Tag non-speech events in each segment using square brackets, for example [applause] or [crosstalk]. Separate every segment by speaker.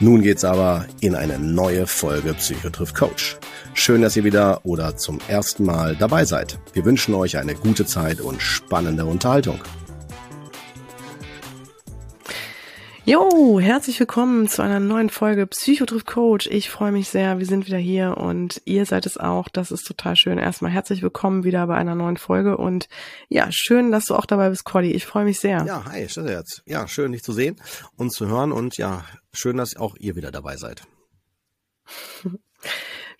Speaker 1: nun geht's aber in eine neue Folge Psychotriff Coach. Schön, dass ihr wieder oder zum ersten Mal dabei seid. Wir wünschen euch eine gute Zeit und spannende Unterhaltung.
Speaker 2: Jo, herzlich willkommen zu einer neuen Folge Psychotriff Coach. Ich freue mich sehr, wir sind wieder hier und ihr seid es auch. Das ist total schön. Erstmal herzlich willkommen wieder bei einer neuen Folge und ja, schön, dass du auch dabei bist, Cordy. Ich freue mich sehr.
Speaker 1: Ja, hi, schön jetzt. Ja, schön dich zu sehen und zu hören und ja, schön, dass auch ihr wieder dabei seid.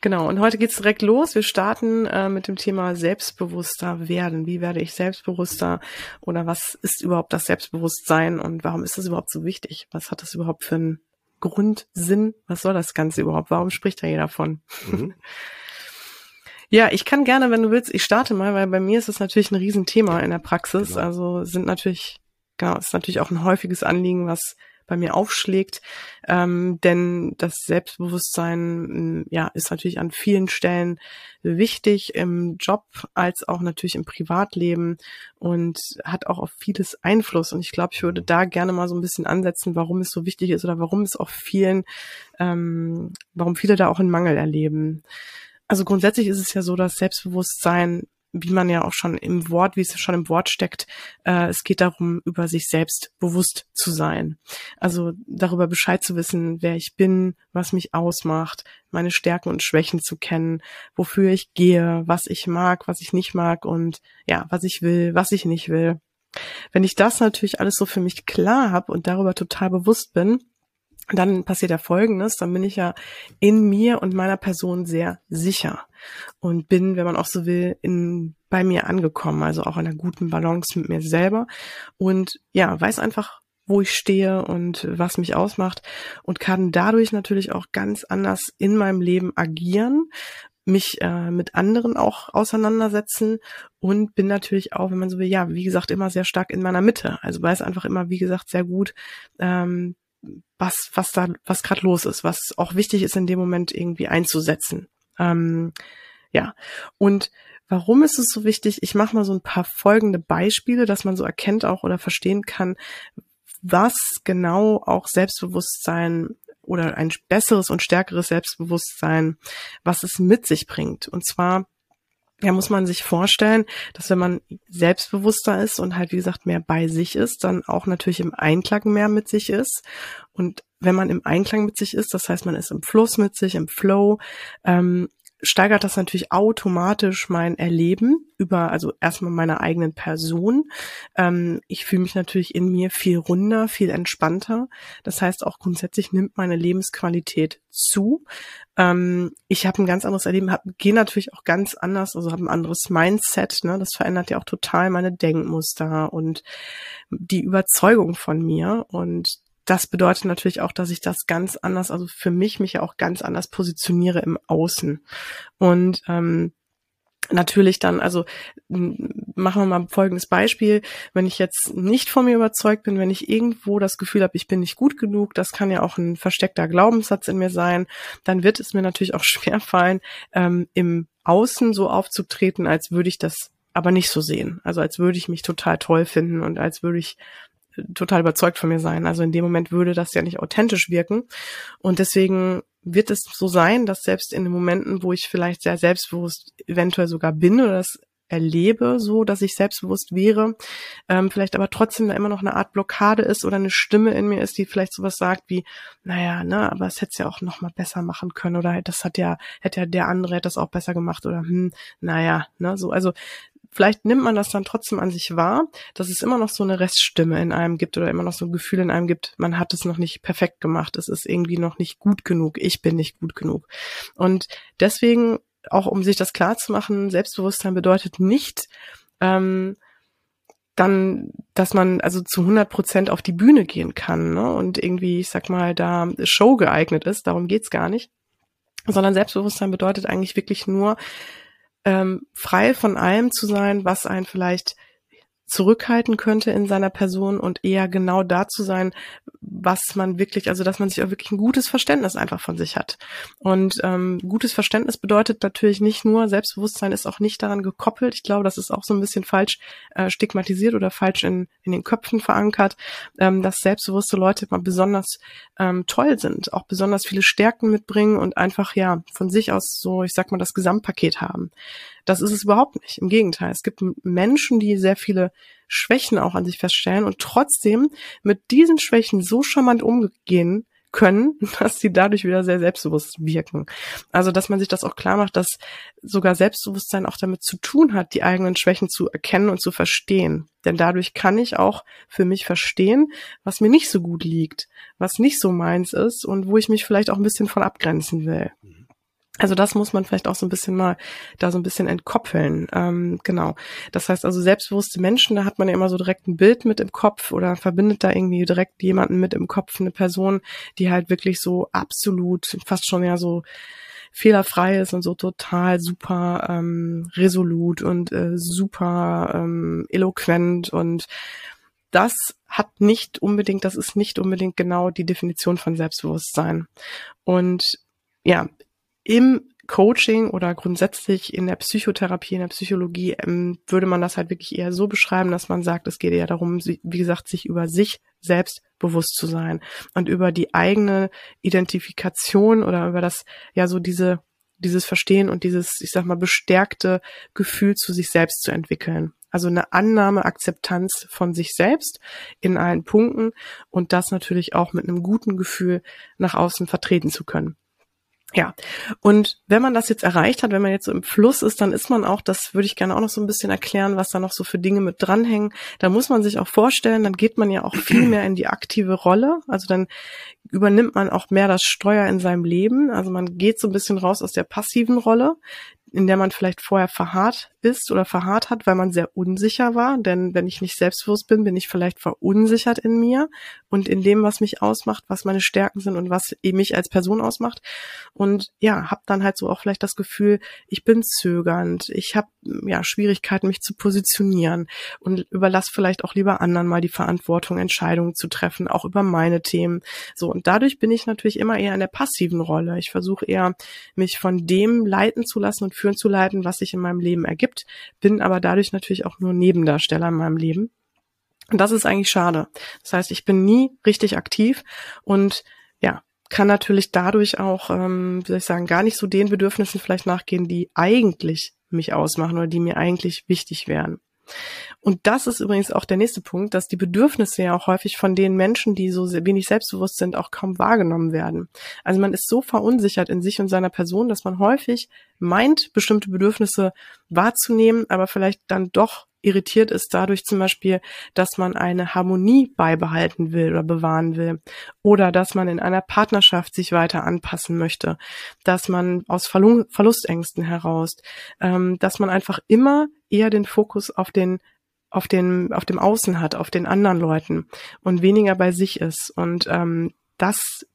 Speaker 2: Genau, und heute geht's direkt los. Wir starten äh, mit dem Thema selbstbewusster werden. Wie werde ich selbstbewusster oder was ist überhaupt das Selbstbewusstsein und warum ist das überhaupt so wichtig? Was hat das überhaupt für einen Grundsinn? Was soll das Ganze überhaupt? Warum spricht da jeder von? Mhm. [laughs] Ja, ich kann gerne, wenn du willst, ich starte mal, weil bei mir ist es natürlich ein Riesenthema in der Praxis. Genau. Also sind natürlich, genau, ist natürlich auch ein häufiges Anliegen, was bei mir aufschlägt. Ähm, denn das Selbstbewusstsein mm, ja, ist natürlich an vielen Stellen wichtig im Job als auch natürlich im Privatleben und hat auch auf vieles Einfluss. Und ich glaube, ich würde da gerne mal so ein bisschen ansetzen, warum es so wichtig ist oder warum es auch vielen, ähm, warum viele da auch einen Mangel erleben. Also grundsätzlich ist es ja so, dass Selbstbewusstsein wie man ja auch schon im Wort, wie es schon im Wort steckt, äh, es geht darum, über sich selbst bewusst zu sein. Also darüber Bescheid zu wissen, wer ich bin, was mich ausmacht, meine Stärken und Schwächen zu kennen, wofür ich gehe, was ich mag, was ich nicht mag und ja, was ich will, was ich nicht will. Wenn ich das natürlich alles so für mich klar habe und darüber total bewusst bin, dann passiert ja Folgendes, dann bin ich ja in mir und meiner Person sehr sicher und bin, wenn man auch so will, in, bei mir angekommen, also auch in einer guten Balance mit mir selber und ja, weiß einfach, wo ich stehe und was mich ausmacht und kann dadurch natürlich auch ganz anders in meinem Leben agieren, mich äh, mit anderen auch auseinandersetzen und bin natürlich auch, wenn man so will, ja, wie gesagt, immer sehr stark in meiner Mitte. Also weiß einfach immer, wie gesagt, sehr gut, ähm, was, was da, was gerade los ist, was auch wichtig ist in dem Moment irgendwie einzusetzen. Ähm, ja. Und warum ist es so wichtig? Ich mache mal so ein paar folgende Beispiele, dass man so erkennt auch oder verstehen kann, was genau auch Selbstbewusstsein oder ein besseres und stärkeres Selbstbewusstsein, was es mit sich bringt. Und zwar ja, muss man sich vorstellen, dass wenn man selbstbewusster ist und halt, wie gesagt, mehr bei sich ist, dann auch natürlich im Einklang mehr mit sich ist. Und wenn man im Einklang mit sich ist, das heißt, man ist im Fluss mit sich, im Flow, ähm, steigert das natürlich automatisch mein Erleben über, also erstmal meiner eigenen Person. Ähm, ich fühle mich natürlich in mir viel runder, viel entspannter. Das heißt auch grundsätzlich nimmt meine Lebensqualität zu. Ähm, ich habe ein ganz anderes Erleben, gehe natürlich auch ganz anders, also habe ein anderes Mindset. Ne? Das verändert ja auch total meine Denkmuster und die Überzeugung von mir. Und das bedeutet natürlich auch, dass ich das ganz anders, also für mich mich ja auch ganz anders positioniere im Außen. Und ähm, natürlich dann, also machen wir mal folgendes Beispiel. Wenn ich jetzt nicht von mir überzeugt bin, wenn ich irgendwo das Gefühl habe, ich bin nicht gut genug, das kann ja auch ein versteckter Glaubenssatz in mir sein, dann wird es mir natürlich auch [laughs] schwer fallen, ähm, im Außen so aufzutreten, als würde ich das aber nicht so sehen. Also als würde ich mich total toll finden und als würde ich total überzeugt von mir sein. Also in dem Moment würde das ja nicht authentisch wirken. Und deswegen wird es so sein, dass selbst in den Momenten, wo ich vielleicht sehr selbstbewusst eventuell sogar bin oder das erlebe, so dass ich selbstbewusst wäre, ähm, vielleicht aber trotzdem da immer noch eine Art Blockade ist oder eine Stimme in mir ist, die vielleicht sowas sagt wie, naja, ne, aber es hätte ja auch noch mal besser machen können oder das hat ja, hätte ja der andere hätte das auch besser gemacht oder hm, naja, ne, so, also vielleicht nimmt man das dann trotzdem an sich wahr, dass es immer noch so eine Reststimme in einem gibt oder immer noch so ein Gefühl in einem gibt, man hat es noch nicht perfekt gemacht, es ist irgendwie noch nicht gut genug, ich bin nicht gut genug. Und deswegen auch um sich das klar zu machen, Selbstbewusstsein bedeutet nicht, ähm, dann, dass man also zu 100 Prozent auf die Bühne gehen kann ne? und irgendwie, ich sag mal, da Show geeignet ist. Darum geht's gar nicht. Sondern Selbstbewusstsein bedeutet eigentlich wirklich nur, ähm, frei von allem zu sein, was einen vielleicht zurückhalten könnte in seiner Person und eher genau da zu sein, was man wirklich, also dass man sich auch wirklich ein gutes Verständnis einfach von sich hat. Und ähm, gutes Verständnis bedeutet natürlich nicht nur, Selbstbewusstsein ist auch nicht daran gekoppelt. Ich glaube, das ist auch so ein bisschen falsch äh, stigmatisiert oder falsch in, in den Köpfen verankert, ähm, dass selbstbewusste Leute immer besonders ähm, toll sind, auch besonders viele Stärken mitbringen und einfach ja von sich aus so, ich sag mal, das Gesamtpaket haben. Das ist es überhaupt nicht. Im Gegenteil. Es gibt Menschen, die sehr viele Schwächen auch an sich feststellen und trotzdem mit diesen Schwächen so charmant umgehen können, [laughs] dass sie dadurch wieder sehr selbstbewusst wirken. Also, dass man sich das auch klar macht, dass sogar Selbstbewusstsein auch damit zu tun hat, die eigenen Schwächen zu erkennen und zu verstehen. Denn dadurch kann ich auch für mich verstehen, was mir nicht so gut liegt, was nicht so meins ist und wo ich mich vielleicht auch ein bisschen von abgrenzen will. Mhm. Also das muss man vielleicht auch so ein bisschen mal da so ein bisschen entkoppeln. Ähm, genau. Das heißt also selbstbewusste Menschen, da hat man ja immer so direkt ein Bild mit im Kopf oder verbindet da irgendwie direkt jemanden mit im Kopf, eine Person, die halt wirklich so absolut, fast schon ja so fehlerfrei ist und so total super ähm, resolut und äh, super ähm, eloquent und das hat nicht unbedingt, das ist nicht unbedingt genau die Definition von Selbstbewusstsein. Und ja, im Coaching oder grundsätzlich in der Psychotherapie, in der Psychologie ähm, würde man das halt wirklich eher so beschreiben, dass man sagt, es geht eher darum, wie gesagt, sich über sich selbst bewusst zu sein und über die eigene Identifikation oder über das, ja, so diese, dieses Verstehen und dieses, ich sag mal, bestärkte Gefühl zu sich selbst zu entwickeln. Also eine Annahme, Akzeptanz von sich selbst in allen Punkten und das natürlich auch mit einem guten Gefühl nach außen vertreten zu können. Ja, und wenn man das jetzt erreicht hat, wenn man jetzt so im Fluss ist, dann ist man auch, das würde ich gerne auch noch so ein bisschen erklären, was da noch so für Dinge mit dranhängen. Da muss man sich auch vorstellen, dann geht man ja auch viel mehr in die aktive Rolle. Also dann übernimmt man auch mehr das Steuer in seinem Leben. Also man geht so ein bisschen raus aus der passiven Rolle, in der man vielleicht vorher verharrt ist oder verharrt hat, weil man sehr unsicher war. Denn wenn ich nicht selbstbewusst bin, bin ich vielleicht verunsichert in mir und in dem, was mich ausmacht, was meine Stärken sind und was eben mich als Person ausmacht. Und ja, habe dann halt so auch vielleicht das Gefühl, ich bin zögernd, ich habe ja Schwierigkeiten, mich zu positionieren und überlasse vielleicht auch lieber anderen mal die Verantwortung, Entscheidungen zu treffen, auch über meine Themen. So und dadurch bin ich natürlich immer eher in der passiven Rolle. Ich versuche eher mich von dem leiten zu lassen und führen zu leiten, was sich in meinem Leben ergibt, bin aber dadurch natürlich auch nur Nebendarsteller in meinem Leben. Und das ist eigentlich schade. Das heißt, ich bin nie richtig aktiv und ja, kann natürlich dadurch auch, ähm, wie soll ich sagen, gar nicht so den Bedürfnissen vielleicht nachgehen, die eigentlich mich ausmachen oder die mir eigentlich wichtig wären. Und das ist übrigens auch der nächste Punkt, dass die Bedürfnisse ja auch häufig von den Menschen, die so wenig selbstbewusst sind, auch kaum wahrgenommen werden. Also man ist so verunsichert in sich und seiner Person, dass man häufig meint, bestimmte Bedürfnisse wahrzunehmen, aber vielleicht dann doch irritiert ist dadurch zum Beispiel, dass man eine Harmonie beibehalten will oder bewahren will oder dass man in einer Partnerschaft sich weiter anpassen möchte, dass man aus Verlustängsten heraus, ähm, dass man einfach immer eher den Fokus auf den auf den auf dem Außen hat, auf den anderen Leuten und weniger bei sich ist. Und ähm, das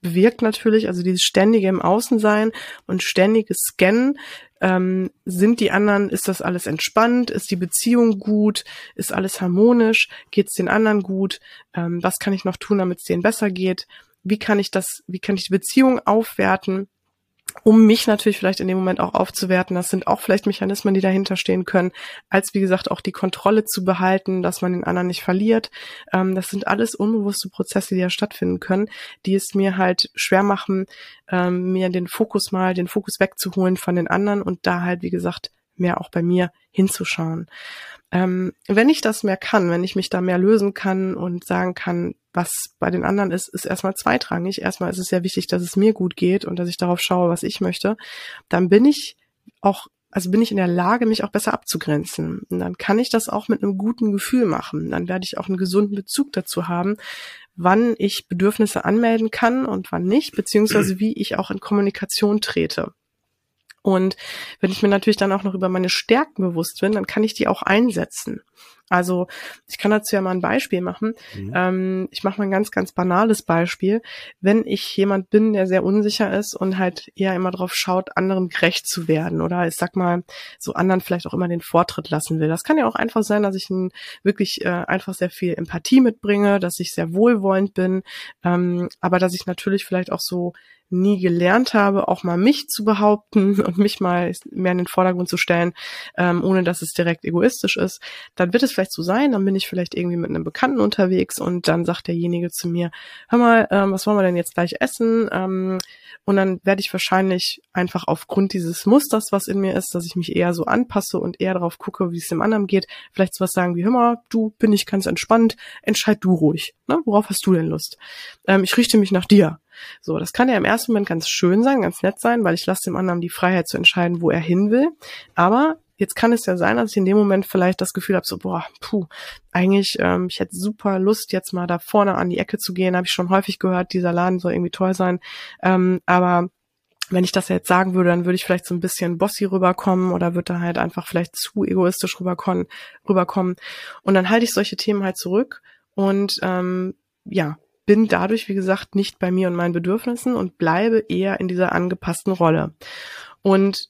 Speaker 2: bewirkt natürlich, also dieses ständige im Außensein und ständiges Scannen, ähm, sind die anderen, ist das alles entspannt, ist die Beziehung gut, ist alles harmonisch, geht es den anderen gut, ähm, was kann ich noch tun, damit es denen besser geht, wie kann ich das, wie kann ich die Beziehung aufwerten, um mich natürlich vielleicht in dem Moment auch aufzuwerten. Das sind auch vielleicht Mechanismen, die dahinter stehen können, als wie gesagt auch die Kontrolle zu behalten, dass man den anderen nicht verliert. Ähm, das sind alles unbewusste Prozesse, die ja stattfinden können, die es mir halt schwer machen, ähm, mir den Fokus mal, den Fokus wegzuholen von den anderen und da halt, wie gesagt, mehr auch bei mir hinzuschauen. Ähm, wenn ich das mehr kann, wenn ich mich da mehr lösen kann und sagen kann, was bei den anderen ist, ist erstmal zweitrangig. Erstmal ist es sehr wichtig, dass es mir gut geht und dass ich darauf schaue, was ich möchte. Dann bin ich auch also bin ich in der Lage, mich auch besser abzugrenzen. Und dann kann ich das auch mit einem guten Gefühl machen. Dann werde ich auch einen gesunden Bezug dazu haben, wann ich Bedürfnisse anmelden kann und wann nicht, beziehungsweise wie ich auch in Kommunikation trete. Und wenn ich mir natürlich dann auch noch über meine Stärken bewusst bin, dann kann ich die auch einsetzen. Also ich kann dazu ja mal ein Beispiel machen. Mhm. Ähm, ich mache mal ein ganz, ganz banales Beispiel. Wenn ich jemand bin, der sehr unsicher ist und halt eher immer darauf schaut, anderen gerecht zu werden oder ich sag mal, so anderen vielleicht auch immer den Vortritt lassen will. Das kann ja auch einfach sein, dass ich ein, wirklich äh, einfach sehr viel Empathie mitbringe, dass ich sehr wohlwollend bin, ähm, aber dass ich natürlich vielleicht auch so nie gelernt habe, auch mal mich zu behaupten [laughs] und mich mal mehr in den Vordergrund zu stellen, ähm, ohne dass es direkt egoistisch ist, dann wird es vielleicht so sein, dann bin ich vielleicht irgendwie mit einem Bekannten unterwegs und dann sagt derjenige zu mir, hör mal, ähm, was wollen wir denn jetzt gleich essen? Ähm, und dann werde ich wahrscheinlich einfach aufgrund dieses Musters, was in mir ist, dass ich mich eher so anpasse und eher darauf gucke, wie es dem anderen geht, vielleicht sowas sagen wie, hör mal, du bin ich ganz entspannt, entscheid du ruhig. Ne? Worauf hast du denn Lust? Ähm, ich richte mich nach dir. So, das kann ja im ersten Moment ganz schön sein, ganz nett sein, weil ich lasse dem anderen die Freiheit zu entscheiden, wo er hin will. Aber jetzt kann es ja sein, dass ich in dem Moment vielleicht das Gefühl habe, so, boah, puh, eigentlich, ähm, ich hätte super Lust, jetzt mal da vorne an die Ecke zu gehen. Habe ich schon häufig gehört, dieser Laden soll irgendwie toll sein. Ähm, aber wenn ich das jetzt sagen würde, dann würde ich vielleicht so ein bisschen bossy rüberkommen oder würde da halt einfach vielleicht zu egoistisch rüberkommen. rüberkommen. Und dann halte ich solche Themen halt zurück und ähm, ja, bin dadurch, wie gesagt, nicht bei mir und meinen Bedürfnissen und bleibe eher in dieser angepassten Rolle. Und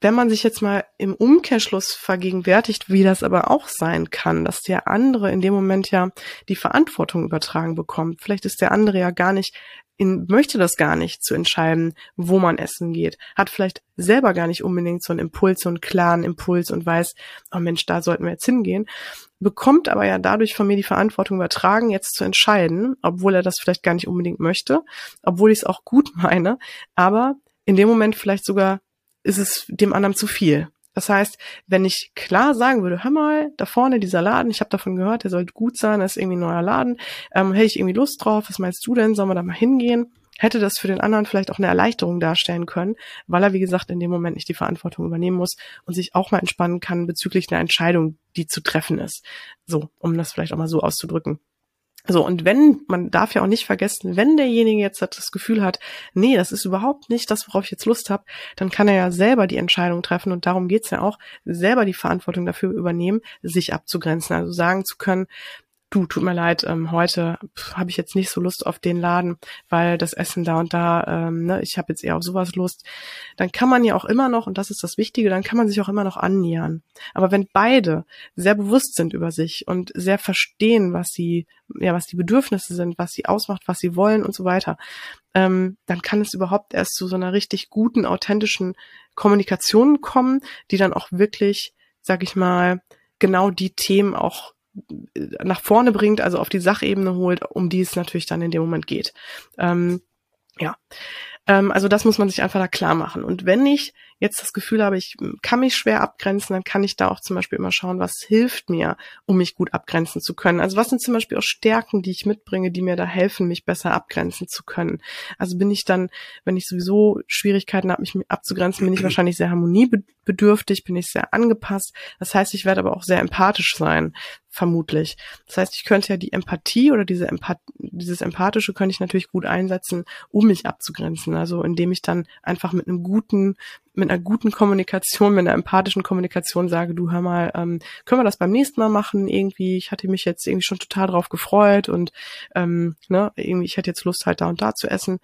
Speaker 2: wenn man sich jetzt mal im Umkehrschluss vergegenwärtigt, wie das aber auch sein kann, dass der andere in dem Moment ja die Verantwortung übertragen bekommt. Vielleicht ist der andere ja gar nicht in, möchte das gar nicht zu entscheiden, wo man essen geht, hat vielleicht selber gar nicht unbedingt so einen Impuls, so einen klaren Impuls und weiß, oh Mensch, da sollten wir jetzt hingehen, bekommt aber ja dadurch von mir die Verantwortung übertragen, jetzt zu entscheiden, obwohl er das vielleicht gar nicht unbedingt möchte, obwohl ich es auch gut [laughs] meine, aber in dem Moment vielleicht sogar ist es dem anderen zu viel. Das heißt, wenn ich klar sagen würde, hör mal, da vorne dieser Laden, ich habe davon gehört, der soll gut sein, das ist irgendwie ein neuer Laden, ähm, hätte ich irgendwie Lust drauf, was meinst du denn, sollen wir da mal hingehen? Hätte das für den anderen vielleicht auch eine Erleichterung darstellen können, weil er, wie gesagt, in dem Moment nicht die Verantwortung übernehmen muss und sich auch mal entspannen kann bezüglich einer Entscheidung, die zu treffen ist. So, um das vielleicht auch mal so auszudrücken. So, und wenn, man darf ja auch nicht vergessen, wenn derjenige jetzt das Gefühl hat, nee, das ist überhaupt nicht das, worauf ich jetzt Lust habe, dann kann er ja selber die Entscheidung treffen und darum geht's ja auch, selber die Verantwortung dafür übernehmen, sich abzugrenzen. Also sagen zu können, du, tut mir leid, ähm, heute habe ich jetzt nicht so Lust auf den Laden, weil das Essen da und da, ähm, ne, ich habe jetzt eher auf sowas Lust, dann kann man ja auch immer noch, und das ist das Wichtige, dann kann man sich auch immer noch annähern. Aber wenn beide sehr bewusst sind über sich und sehr verstehen, was sie, ja, was die Bedürfnisse sind, was sie ausmacht, was sie wollen und so weiter, ähm, dann kann es überhaupt erst zu so einer richtig guten, authentischen Kommunikation kommen, die dann auch wirklich, sag ich mal, genau die Themen auch nach vorne bringt, also auf die Sachebene holt, um die es natürlich dann in dem Moment geht. Ähm, ja, ähm, also das muss man sich einfach da klar machen. Und wenn ich jetzt das Gefühl habe, ich kann mich schwer abgrenzen, dann kann ich da auch zum Beispiel immer schauen, was hilft mir, um mich gut abgrenzen zu können. Also was sind zum Beispiel auch Stärken, die ich mitbringe, die mir da helfen, mich besser abgrenzen zu können. Also bin ich dann, wenn ich sowieso Schwierigkeiten habe, mich abzugrenzen, bin ich wahrscheinlich sehr harmoniebedürftig, bin ich sehr angepasst. Das heißt, ich werde aber auch sehr empathisch sein vermutlich. Das heißt, ich könnte ja die Empathie oder diese Empath dieses Empathische könnte ich natürlich gut einsetzen, um mich abzugrenzen. Also indem ich dann einfach mit einem guten, mit einer guten Kommunikation, mit einer empathischen Kommunikation sage, du hör mal, ähm, können wir das beim nächsten Mal machen? Irgendwie, ich hatte mich jetzt irgendwie schon total drauf gefreut und ähm, ne, irgendwie, ich hätte jetzt Lust halt da und da zu essen.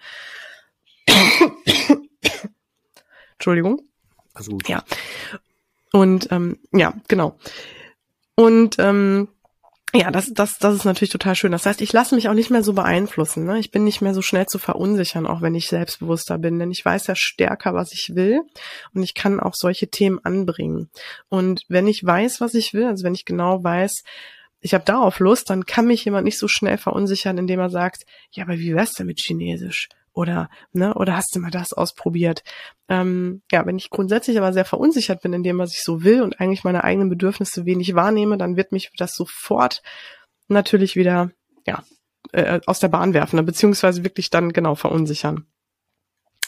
Speaker 2: [coughs] Entschuldigung. Also gut. Ja. Und ähm, ja, genau. Und ähm, ja, das, das, das ist natürlich total schön. Das heißt, ich lasse mich auch nicht mehr so beeinflussen. Ne? Ich bin nicht mehr so schnell zu verunsichern, auch wenn ich selbstbewusster bin, denn ich weiß ja stärker, was ich will und ich kann auch solche Themen anbringen. Und wenn ich weiß, was ich will, also wenn ich genau weiß, ich habe darauf Lust, dann kann mich jemand nicht so schnell verunsichern, indem er sagt, ja, aber wie wär's denn mit Chinesisch? Oder, ne, oder hast du mal das ausprobiert? Ähm, ja, wenn ich grundsätzlich aber sehr verunsichert bin in dem, was ich so will und eigentlich meine eigenen Bedürfnisse wenig wahrnehme, dann wird mich das sofort natürlich wieder, ja, äh, aus der Bahn werfen, ne, beziehungsweise wirklich dann genau verunsichern.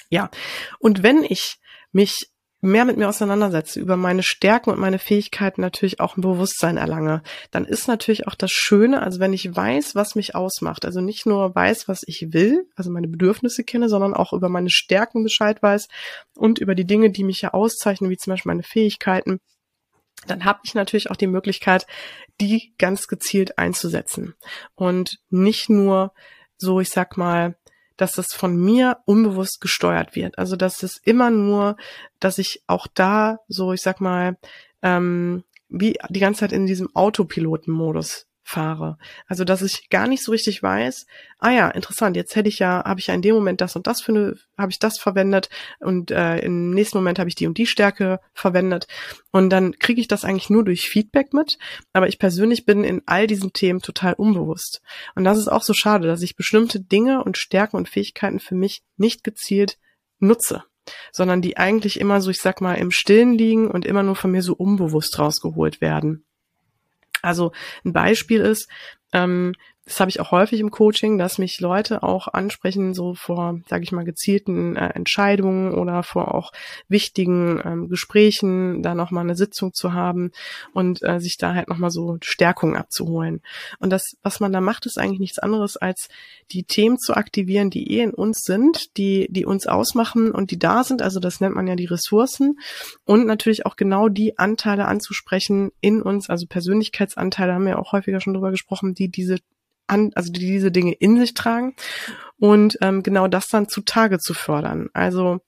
Speaker 2: Ja, und wenn ich mich mehr mit mir auseinandersetze, über meine Stärken und meine Fähigkeiten natürlich auch ein Bewusstsein erlange, dann ist natürlich auch das Schöne, also wenn ich weiß, was mich ausmacht, also nicht nur weiß, was ich will, also meine Bedürfnisse kenne, sondern auch über meine Stärken Bescheid weiß und über die Dinge, die mich ja auszeichnen, wie zum Beispiel meine Fähigkeiten, dann habe ich natürlich auch die Möglichkeit, die ganz gezielt einzusetzen. Und nicht nur so, ich sag mal, dass das von mir unbewusst gesteuert wird. Also dass es immer nur, dass ich auch da so, ich sag mal, ähm, wie die ganze Zeit in diesem Autopilotenmodus fahre. Also dass ich gar nicht so richtig weiß, ah ja, interessant, jetzt hätte ich ja, habe ich ja in dem Moment das und das für eine, habe ich das verwendet und äh, im nächsten Moment habe ich die und die Stärke verwendet. Und dann kriege ich das eigentlich nur durch Feedback mit. Aber ich persönlich bin in all diesen Themen total unbewusst. Und das ist auch so schade, dass ich bestimmte Dinge und Stärken und Fähigkeiten für mich nicht gezielt nutze sondern die eigentlich immer so, ich sag mal, im Stillen liegen und immer nur von mir so unbewusst rausgeholt werden. Also ein Beispiel ist, ähm, das habe ich auch häufig im Coaching, dass mich Leute auch ansprechen, so vor, sage ich mal, gezielten äh, Entscheidungen oder vor auch wichtigen ähm, Gesprächen, da nochmal eine Sitzung zu haben und äh, sich da halt nochmal so Stärkung abzuholen. Und das, was man da macht, ist eigentlich nichts anderes, als die Themen zu aktivieren, die eh in uns sind, die, die uns ausmachen und die da sind. Also das nennt man ja die Ressourcen. Und natürlich auch genau die Anteile anzusprechen in uns, also Persönlichkeitsanteile haben wir auch häufiger schon drüber gesprochen, die diese an, also die diese Dinge in sich tragen und ähm, genau das dann zutage zu fördern. Also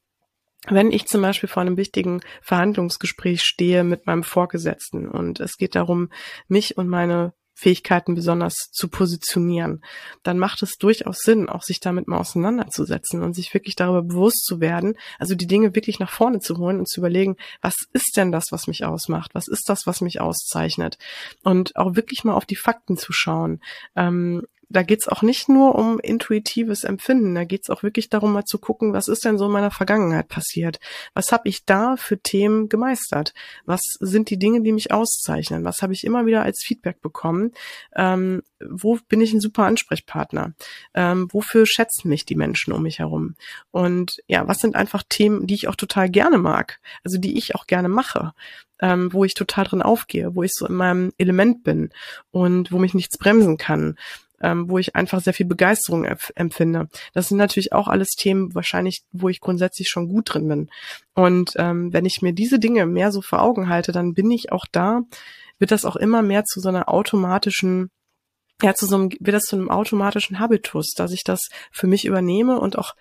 Speaker 2: wenn ich zum Beispiel vor einem wichtigen Verhandlungsgespräch stehe mit meinem Vorgesetzten und es geht darum, mich und meine Fähigkeiten besonders zu positionieren, dann macht es durchaus Sinn, auch sich damit mal auseinanderzusetzen und sich wirklich darüber bewusst zu werden, also die Dinge wirklich nach vorne zu holen und zu überlegen, was ist denn das, was mich ausmacht? Was ist das, was mich auszeichnet? Und auch wirklich mal auf die Fakten zu schauen. Ähm, da geht's auch nicht nur um intuitives Empfinden, da geht's auch wirklich darum, mal zu gucken, was ist denn so in meiner Vergangenheit passiert? Was habe ich da für Themen gemeistert? Was sind die Dinge, die mich auszeichnen? Was habe ich immer wieder als Feedback bekommen? Ähm, wo bin ich ein super Ansprechpartner? Ähm, wofür schätzen mich die Menschen um mich herum? Und ja, was sind einfach Themen, die ich auch total gerne mag? Also die ich auch gerne mache. Ähm, wo ich total drin aufgehe, wo ich so in meinem Element bin und wo mich nichts bremsen kann ähm, wo ich einfach sehr viel Begeisterung empfinde. Das sind natürlich auch alles Themen wahrscheinlich, wo ich grundsätzlich schon gut drin bin. Und ähm, wenn ich mir diese Dinge mehr so vor Augen halte, dann bin ich auch da, wird das auch immer mehr zu so einer automatischen ja, zu so einem, wird das zu einem automatischen Habitus, dass ich das für mich übernehme und auch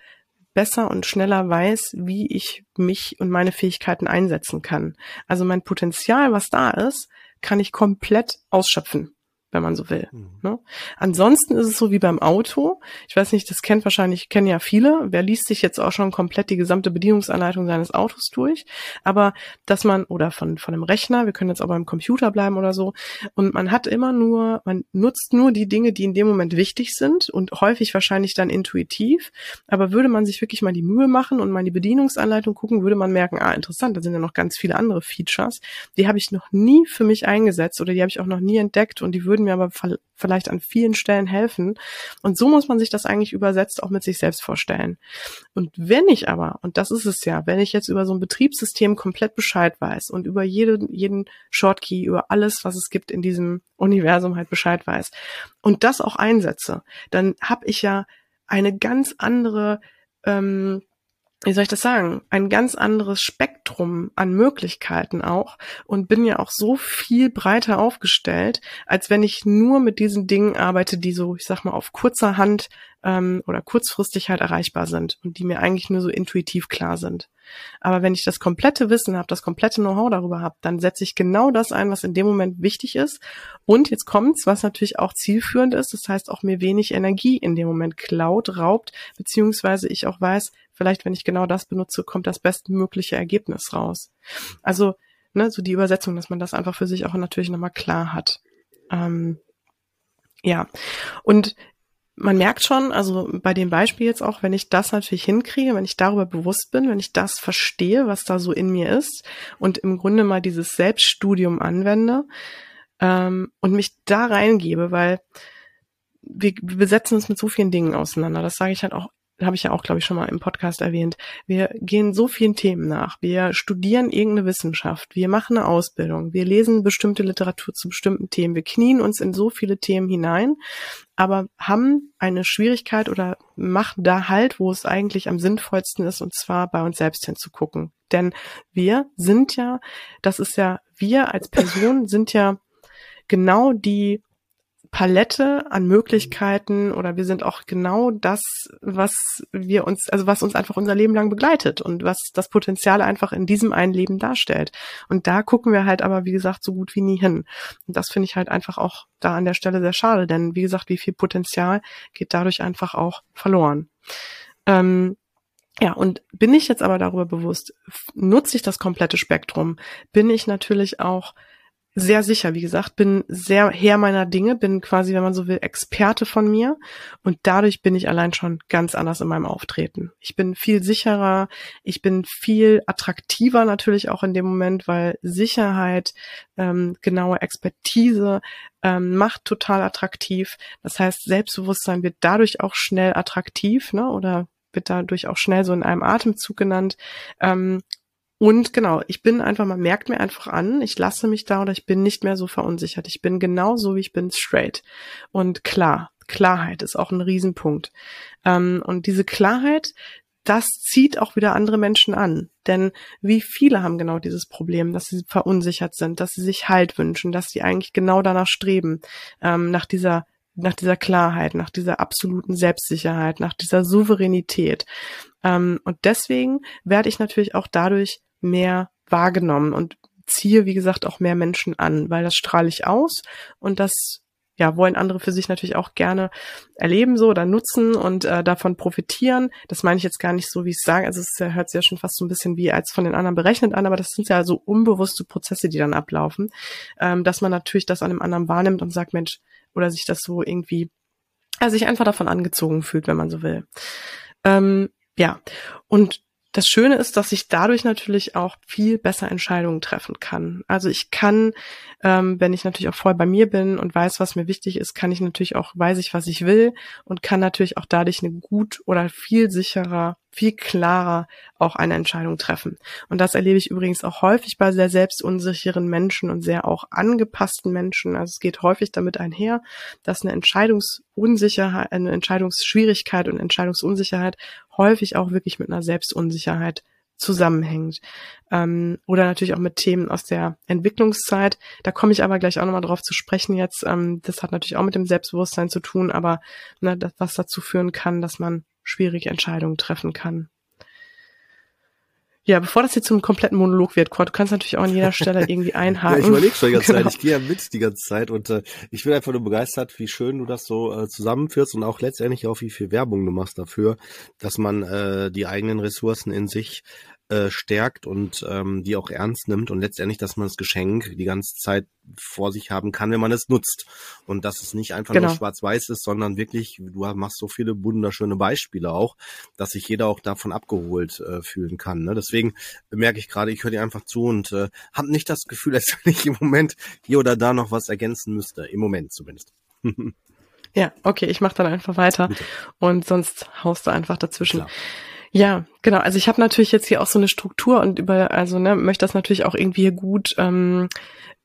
Speaker 2: besser und schneller weiß, wie ich mich und meine Fähigkeiten einsetzen kann. Also mein Potenzial, was da ist, kann ich komplett ausschöpfen wenn man so will. Mhm. Ne? Ansonsten ist es so wie beim Auto. Ich weiß nicht, das kennt wahrscheinlich, kennen ja viele. Wer liest sich jetzt auch schon komplett die gesamte Bedienungsanleitung seines Autos durch? Aber dass man, oder von, von einem Rechner, wir können jetzt auch beim Computer bleiben oder so, und man hat immer nur, man nutzt nur die Dinge, die in dem Moment wichtig sind und häufig wahrscheinlich dann intuitiv. Aber würde man sich wirklich mal die Mühe machen und mal die Bedienungsanleitung gucken, würde man merken, ah, interessant, da sind ja noch ganz viele andere Features. Die habe ich noch nie für mich eingesetzt oder die habe ich auch noch nie entdeckt und die würden würden mir aber vielleicht an vielen Stellen helfen. Und so muss man sich das eigentlich übersetzt auch mit sich selbst vorstellen. Und wenn ich aber, und das ist es ja, wenn ich jetzt über so ein Betriebssystem komplett Bescheid weiß und über jede, jeden Shortkey, über alles, was es gibt in diesem Universum halt Bescheid weiß und das auch einsetze, dann habe ich ja eine ganz andere ähm, wie soll ich das sagen, ein ganz anderes Spektrum an Möglichkeiten auch und bin ja auch so viel breiter aufgestellt, als wenn ich nur mit diesen Dingen arbeite, die so, ich sag mal, auf kurzer Hand ähm, oder kurzfristig halt erreichbar sind und die mir eigentlich nur so intuitiv klar sind. Aber wenn ich das komplette Wissen habe, das komplette Know-how darüber habe, dann setze ich genau das ein, was in dem Moment wichtig ist. Und jetzt kommt's, was natürlich auch zielführend ist. Das heißt, auch mir wenig Energie in dem Moment klaut, raubt, beziehungsweise ich auch weiß, vielleicht, wenn ich genau das benutze, kommt das bestmögliche Ergebnis raus. Also, ne, so die Übersetzung, dass man das einfach für sich auch natürlich nochmal klar hat. Ähm, ja. Und man merkt schon, also bei dem Beispiel jetzt auch, wenn ich das natürlich hinkriege, wenn ich darüber bewusst bin, wenn ich das verstehe, was da so in mir ist und im Grunde mal dieses Selbststudium anwende ähm, und mich da reingebe, weil wir, wir besetzen uns mit so vielen Dingen auseinander. Das sage ich halt auch habe ich ja auch, glaube ich, schon mal im Podcast erwähnt. Wir gehen so vielen Themen nach. Wir studieren irgendeine Wissenschaft. Wir machen eine Ausbildung. Wir lesen bestimmte Literatur zu bestimmten Themen. Wir knien uns in so viele Themen hinein, aber haben eine Schwierigkeit oder machen da halt, wo es eigentlich am sinnvollsten ist, und zwar bei uns selbst hinzugucken. Denn wir sind ja, das ist ja, wir als Person sind ja genau die Palette an Möglichkeiten oder wir sind auch genau das, was wir uns, also was uns einfach unser Leben lang begleitet und was das Potenzial einfach in diesem einen Leben darstellt. Und da gucken wir halt aber, wie gesagt, so gut wie nie hin. Und das finde ich halt einfach auch da an der Stelle sehr schade, denn wie gesagt, wie viel Potenzial geht dadurch einfach auch verloren. Ähm, ja, und bin ich jetzt aber darüber bewusst, nutze ich das komplette Spektrum, bin ich natürlich auch sehr sicher, wie gesagt, bin sehr Herr meiner Dinge, bin quasi, wenn man so will, Experte von mir und dadurch bin ich allein schon ganz anders in meinem Auftreten. Ich bin viel sicherer, ich bin viel attraktiver natürlich auch in dem Moment, weil Sicherheit, ähm, genaue Expertise ähm, macht total attraktiv. Das heißt, Selbstbewusstsein wird dadurch auch schnell attraktiv, ne? Oder wird dadurch auch schnell so in einem Atemzug genannt. Ähm, und genau, ich bin einfach, man merkt mir einfach an, ich lasse mich da oder ich bin nicht mehr so verunsichert. Ich bin genau so, wie ich bin, straight. Und klar, Klarheit ist auch ein Riesenpunkt. Ähm, und diese Klarheit, das zieht auch wieder andere Menschen an. Denn wie viele haben genau dieses Problem, dass sie verunsichert sind, dass sie sich Halt wünschen, dass sie eigentlich genau danach streben, ähm, nach dieser nach dieser Klarheit, nach dieser absoluten Selbstsicherheit, nach dieser Souveränität. Ähm, und deswegen werde ich natürlich auch dadurch mehr wahrgenommen und ziehe, wie gesagt, auch mehr Menschen an, weil das strahle ich aus und das ja, wollen andere für sich natürlich auch gerne erleben so oder nutzen und äh, davon profitieren. Das meine ich jetzt gar nicht so, wie ich es sage. Also es hört sich ja schon fast so ein bisschen wie als von den anderen berechnet an, aber das sind ja so unbewusste Prozesse, die dann ablaufen, ähm, dass man natürlich das an einem anderen wahrnimmt und sagt, Mensch, oder sich das so irgendwie, also sich einfach davon angezogen fühlt, wenn man so will. Ähm, ja, und das Schöne ist, dass ich dadurch natürlich auch viel besser Entscheidungen treffen kann. Also ich kann, ähm, wenn ich natürlich auch voll bei mir bin und weiß, was mir wichtig ist, kann ich natürlich auch, weiß ich, was ich will und kann natürlich auch dadurch eine gut oder viel sicherer viel klarer auch eine Entscheidung treffen. Und das erlebe ich übrigens auch häufig bei sehr selbstunsicheren Menschen und sehr auch angepassten Menschen. Also es geht häufig damit einher, dass eine Entscheidungsunsicherheit, eine Entscheidungsschwierigkeit und Entscheidungsunsicherheit häufig auch wirklich mit einer Selbstunsicherheit zusammenhängt. Ähm, oder natürlich auch mit Themen aus der Entwicklungszeit. Da komme ich aber gleich auch nochmal drauf zu sprechen jetzt. Ähm, das hat natürlich auch mit dem Selbstbewusstsein zu tun, aber ne, das, was dazu führen kann, dass man schwierige Entscheidungen treffen kann. Ja, bevor das jetzt zum kompletten Monolog wird, Kurt, du kannst natürlich auch an jeder Stelle irgendwie [laughs] einhaken. ja,
Speaker 1: ich überlege schon die ganze genau. Zeit, ich gehe ja mit die ganze Zeit und äh, ich bin einfach nur begeistert, wie schön du das so äh, zusammenführst und auch letztendlich auch wie viel Werbung du machst dafür, dass man äh, die eigenen Ressourcen in sich äh, stärkt und ähm, die auch ernst nimmt und letztendlich, dass man das Geschenk die ganze Zeit vor sich haben kann, wenn man es nutzt. Und dass es nicht einfach genau. nur schwarz-weiß ist, sondern wirklich, du machst so viele wunderschöne Beispiele auch, dass sich jeder auch davon abgeholt äh, fühlen kann. Ne? Deswegen merke ich gerade, ich höre dir einfach zu und äh, habe nicht das Gefühl, [laughs] als wenn ich im Moment hier oder da noch was ergänzen müsste. Im Moment zumindest. [laughs]
Speaker 2: Ja, okay, ich mache dann einfach weiter Bitte. und sonst haust du einfach dazwischen. Klar. Ja, genau. Also ich habe natürlich jetzt hier auch so eine Struktur und über, also ne, möchte das natürlich auch irgendwie gut ähm,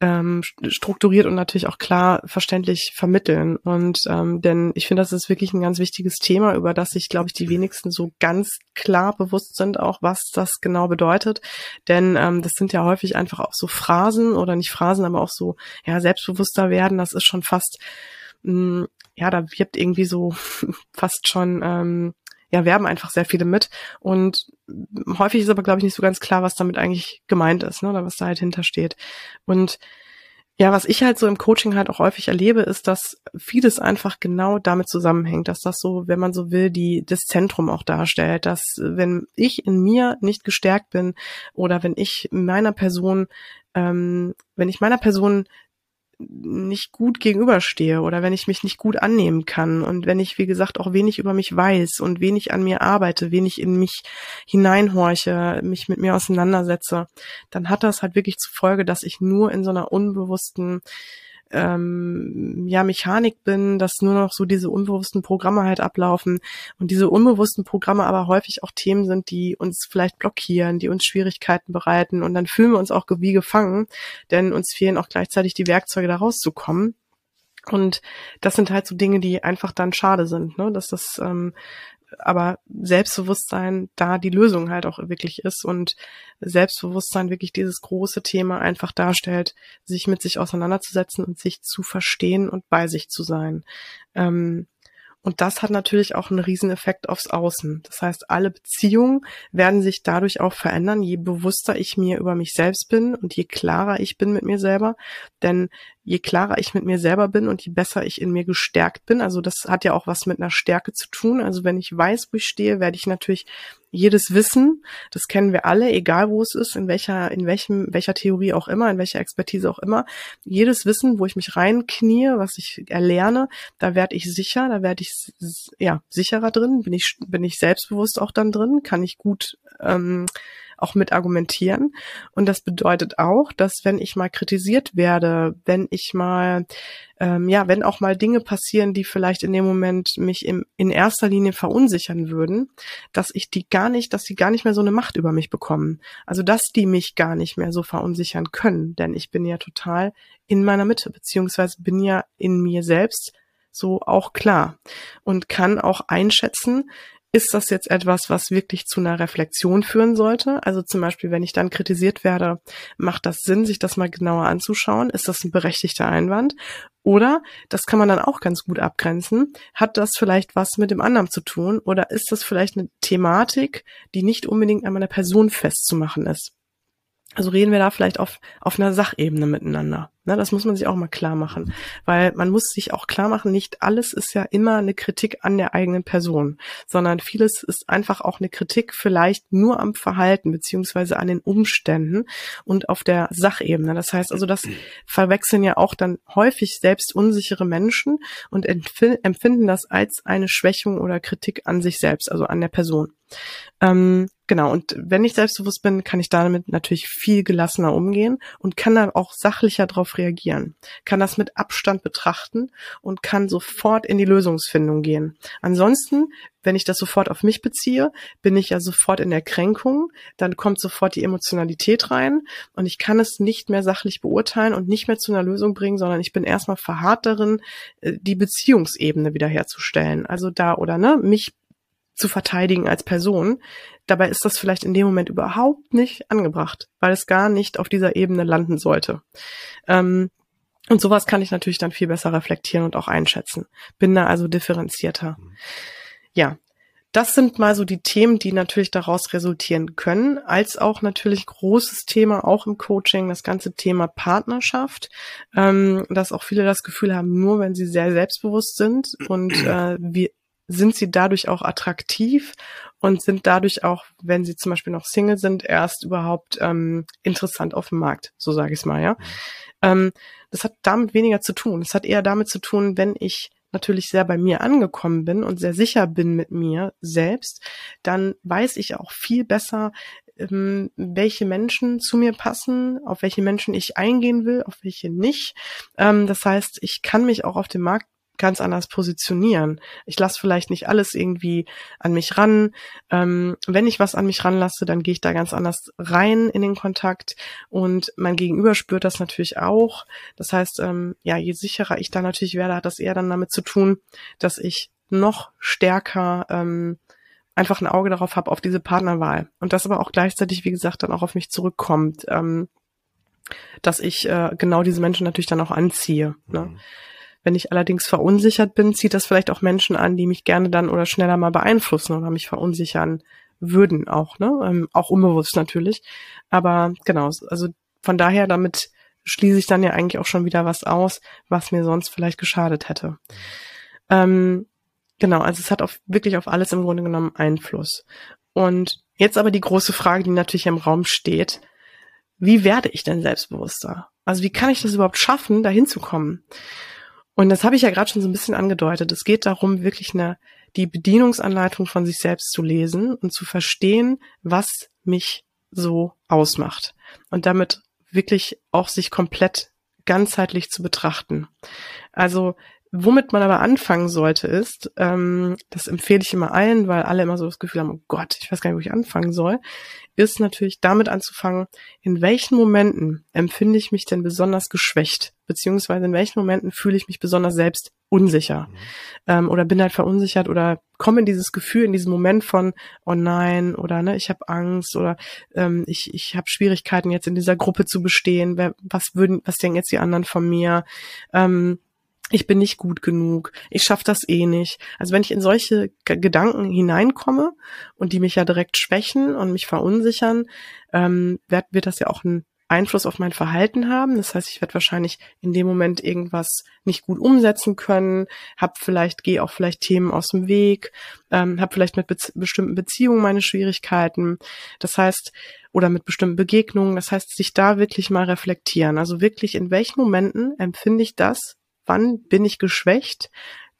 Speaker 2: ähm, strukturiert und natürlich auch klar verständlich vermitteln. Und ähm, denn ich finde, das ist wirklich ein ganz wichtiges Thema, über das sich, glaube ich, die wenigsten so ganz klar bewusst sind, auch was das genau bedeutet. Denn ähm, das sind ja häufig einfach auch so Phrasen oder nicht Phrasen, aber auch so ja selbstbewusster werden. Das ist schon fast mh, ja, da wirbt irgendwie so [laughs] fast schon, ähm, ja, werben einfach sehr viele mit. Und häufig ist aber, glaube ich, nicht so ganz klar, was damit eigentlich gemeint ist, ne, oder was da halt hintersteht. Und ja, was ich halt so im Coaching halt auch häufig erlebe, ist, dass vieles einfach genau damit zusammenhängt, dass das so, wenn man so will, die das Zentrum auch darstellt, dass wenn ich in mir nicht gestärkt bin oder wenn ich meiner Person, ähm, wenn ich meiner Person nicht gut gegenüberstehe oder wenn ich mich nicht gut annehmen kann und wenn ich, wie gesagt, auch wenig über mich weiß und wenig an mir arbeite, wenig in mich hineinhorche, mich mit mir auseinandersetze, dann hat das halt wirklich zur Folge, dass ich nur in so einer unbewussten ähm, ja Mechanik bin, dass nur noch so diese unbewussten Programme halt ablaufen und diese unbewussten Programme aber häufig auch Themen sind, die uns vielleicht blockieren, die uns Schwierigkeiten bereiten und dann fühlen wir uns auch wie gefangen, denn uns fehlen auch gleichzeitig die Werkzeuge da rauszukommen. Und das sind halt so Dinge, die einfach dann schade sind, ne? dass das ähm, aber Selbstbewusstsein da die Lösung halt auch wirklich ist und Selbstbewusstsein wirklich dieses große Thema einfach darstellt, sich mit sich auseinanderzusetzen und sich zu verstehen und bei sich zu sein. Ähm, und das hat natürlich auch einen Rieseneffekt aufs Außen. Das heißt, alle Beziehungen werden sich dadurch auch verändern, je bewusster ich mir über mich selbst bin und je klarer ich bin mit mir selber. Denn je klarer ich mit mir selber bin und je besser ich in mir gestärkt bin, also das hat ja auch was mit einer Stärke zu tun. Also wenn ich weiß, wo ich stehe, werde ich natürlich jedes Wissen, das kennen wir alle, egal wo es ist, in welcher, in welchem, welcher Theorie auch immer, in welcher Expertise auch immer, jedes Wissen, wo ich mich reinknie, was ich erlerne, da werde ich sicher, da werde ich ja sicherer drin, bin ich bin ich selbstbewusst auch dann drin, kann ich gut ähm, auch mit argumentieren. Und das bedeutet auch, dass wenn ich mal kritisiert werde, wenn ich mal, ähm, ja, wenn auch mal Dinge passieren, die vielleicht in dem Moment mich im, in erster Linie verunsichern würden, dass ich die gar nicht, dass sie gar nicht mehr so eine Macht über mich bekommen. Also dass die mich gar nicht mehr so verunsichern können, denn ich bin ja total in meiner Mitte, beziehungsweise bin ja in mir selbst so auch klar und kann auch einschätzen, ist das jetzt etwas, was wirklich zu einer Reflexion führen sollte? Also zum Beispiel, wenn ich dann kritisiert werde, macht das Sinn, sich das mal genauer anzuschauen? Ist das ein berechtigter Einwand? Oder, das kann man dann auch ganz gut abgrenzen, hat das vielleicht was mit dem anderen zu tun? Oder ist das vielleicht eine Thematik, die nicht unbedingt an meiner Person festzumachen ist? Also reden wir da vielleicht auf, auf einer Sachebene miteinander. Ne, das muss man sich auch mal klar machen, weil man muss sich auch klar machen, nicht alles ist ja immer eine Kritik an der eigenen Person, sondern vieles ist einfach auch eine Kritik vielleicht nur am Verhalten beziehungsweise an den Umständen und auf der Sachebene. Das heißt also, das verwechseln ja auch dann häufig selbst unsichere Menschen und empfinden das als eine Schwächung oder Kritik an sich selbst, also an der Person. Ähm, genau, und wenn ich selbstbewusst bin, kann ich damit natürlich viel gelassener umgehen und kann dann auch sachlicher darauf reagieren, kann das mit Abstand betrachten und kann sofort in die Lösungsfindung gehen. Ansonsten, wenn ich das sofort auf mich beziehe, bin ich ja sofort in der Kränkung, dann kommt sofort die Emotionalität rein und ich kann es nicht mehr sachlich beurteilen und nicht mehr zu einer Lösung bringen, sondern ich bin erstmal verharrt darin, äh, die Beziehungsebene wiederherzustellen. Also da oder ne, mich zu verteidigen als Person. Dabei ist das vielleicht in dem Moment überhaupt nicht angebracht, weil es gar nicht auf dieser Ebene landen sollte. Ähm, und sowas kann ich natürlich dann viel besser reflektieren und auch einschätzen. Bin da also differenzierter. Mhm. Ja, das sind mal so die Themen, die natürlich daraus resultieren können, als auch natürlich großes Thema auch im Coaching, das ganze Thema Partnerschaft, ähm, dass auch viele das Gefühl haben, nur wenn sie sehr selbstbewusst sind und [clears throat] äh, wir sind sie dadurch auch attraktiv und sind dadurch auch, wenn sie zum Beispiel noch Single sind, erst überhaupt ähm, interessant auf dem Markt, so sage ich es mal, ja. Mhm. Ähm, das hat damit weniger zu tun. Es hat eher damit zu tun, wenn ich natürlich sehr bei mir angekommen bin und sehr sicher bin mit mir selbst, dann weiß ich auch viel besser, ähm, welche Menschen zu mir passen, auf welche Menschen ich eingehen will, auf welche nicht. Ähm, das heißt, ich kann mich auch auf dem Markt ganz anders positionieren. Ich lasse vielleicht nicht alles irgendwie an mich ran. Ähm, wenn ich was an mich ranlasse, dann gehe ich da ganz anders rein in den Kontakt und mein Gegenüber spürt das natürlich auch. Das heißt, ähm, ja, je sicherer ich da natürlich werde, hat das eher dann damit zu tun, dass ich noch stärker ähm, einfach ein Auge darauf habe, auf diese Partnerwahl. Und das aber auch gleichzeitig, wie gesagt, dann auch auf mich zurückkommt, ähm, dass ich äh, genau diese Menschen natürlich dann auch anziehe. Ne? Mhm. Wenn ich allerdings verunsichert bin, zieht das vielleicht auch Menschen an, die mich gerne dann oder schneller mal beeinflussen oder mich verunsichern würden auch, ne? Ähm, auch unbewusst natürlich. Aber genau, also von daher, damit schließe ich dann ja eigentlich auch schon wieder was aus, was mir sonst vielleicht geschadet hätte. Ähm, genau, also es hat auf, wirklich auf alles im Grunde genommen Einfluss. Und jetzt aber die große Frage, die natürlich im Raum steht, wie werde ich denn selbstbewusster? Also wie kann ich das überhaupt schaffen, da hinzukommen? Und das habe ich ja gerade schon so ein bisschen angedeutet. Es geht darum, wirklich eine, die Bedienungsanleitung von sich selbst zu lesen und zu verstehen, was mich so ausmacht. Und damit wirklich auch sich komplett ganzheitlich zu betrachten. Also Womit man aber anfangen sollte, ist, ähm, das empfehle ich immer allen, weil alle immer so das Gefühl haben, oh Gott, ich weiß gar nicht, wo ich anfangen soll, ist natürlich damit anzufangen, in welchen Momenten empfinde ich mich denn besonders geschwächt, beziehungsweise in welchen Momenten fühle ich mich besonders selbst unsicher mhm. ähm, oder bin halt verunsichert oder komme in dieses Gefühl, in diesen Moment von, oh nein, oder ne, ich habe Angst oder ähm, ich, ich habe Schwierigkeiten jetzt in dieser Gruppe zu bestehen, wer, was würden, was denken jetzt die anderen von mir? Ähm, ich bin nicht gut genug, ich schaffe das eh nicht. Also wenn ich in solche G Gedanken hineinkomme und die mich ja direkt schwächen und mich verunsichern, ähm, wird, wird das ja auch einen Einfluss auf mein Verhalten haben. Das heißt, ich werde wahrscheinlich in dem Moment irgendwas nicht gut umsetzen können, habe vielleicht, gehe auch vielleicht Themen aus dem Weg, ähm, habe vielleicht mit be bestimmten Beziehungen meine Schwierigkeiten. Das heißt, oder mit bestimmten Begegnungen. Das heißt, sich da wirklich mal reflektieren. Also wirklich, in welchen Momenten empfinde ich das, wann bin ich geschwächt,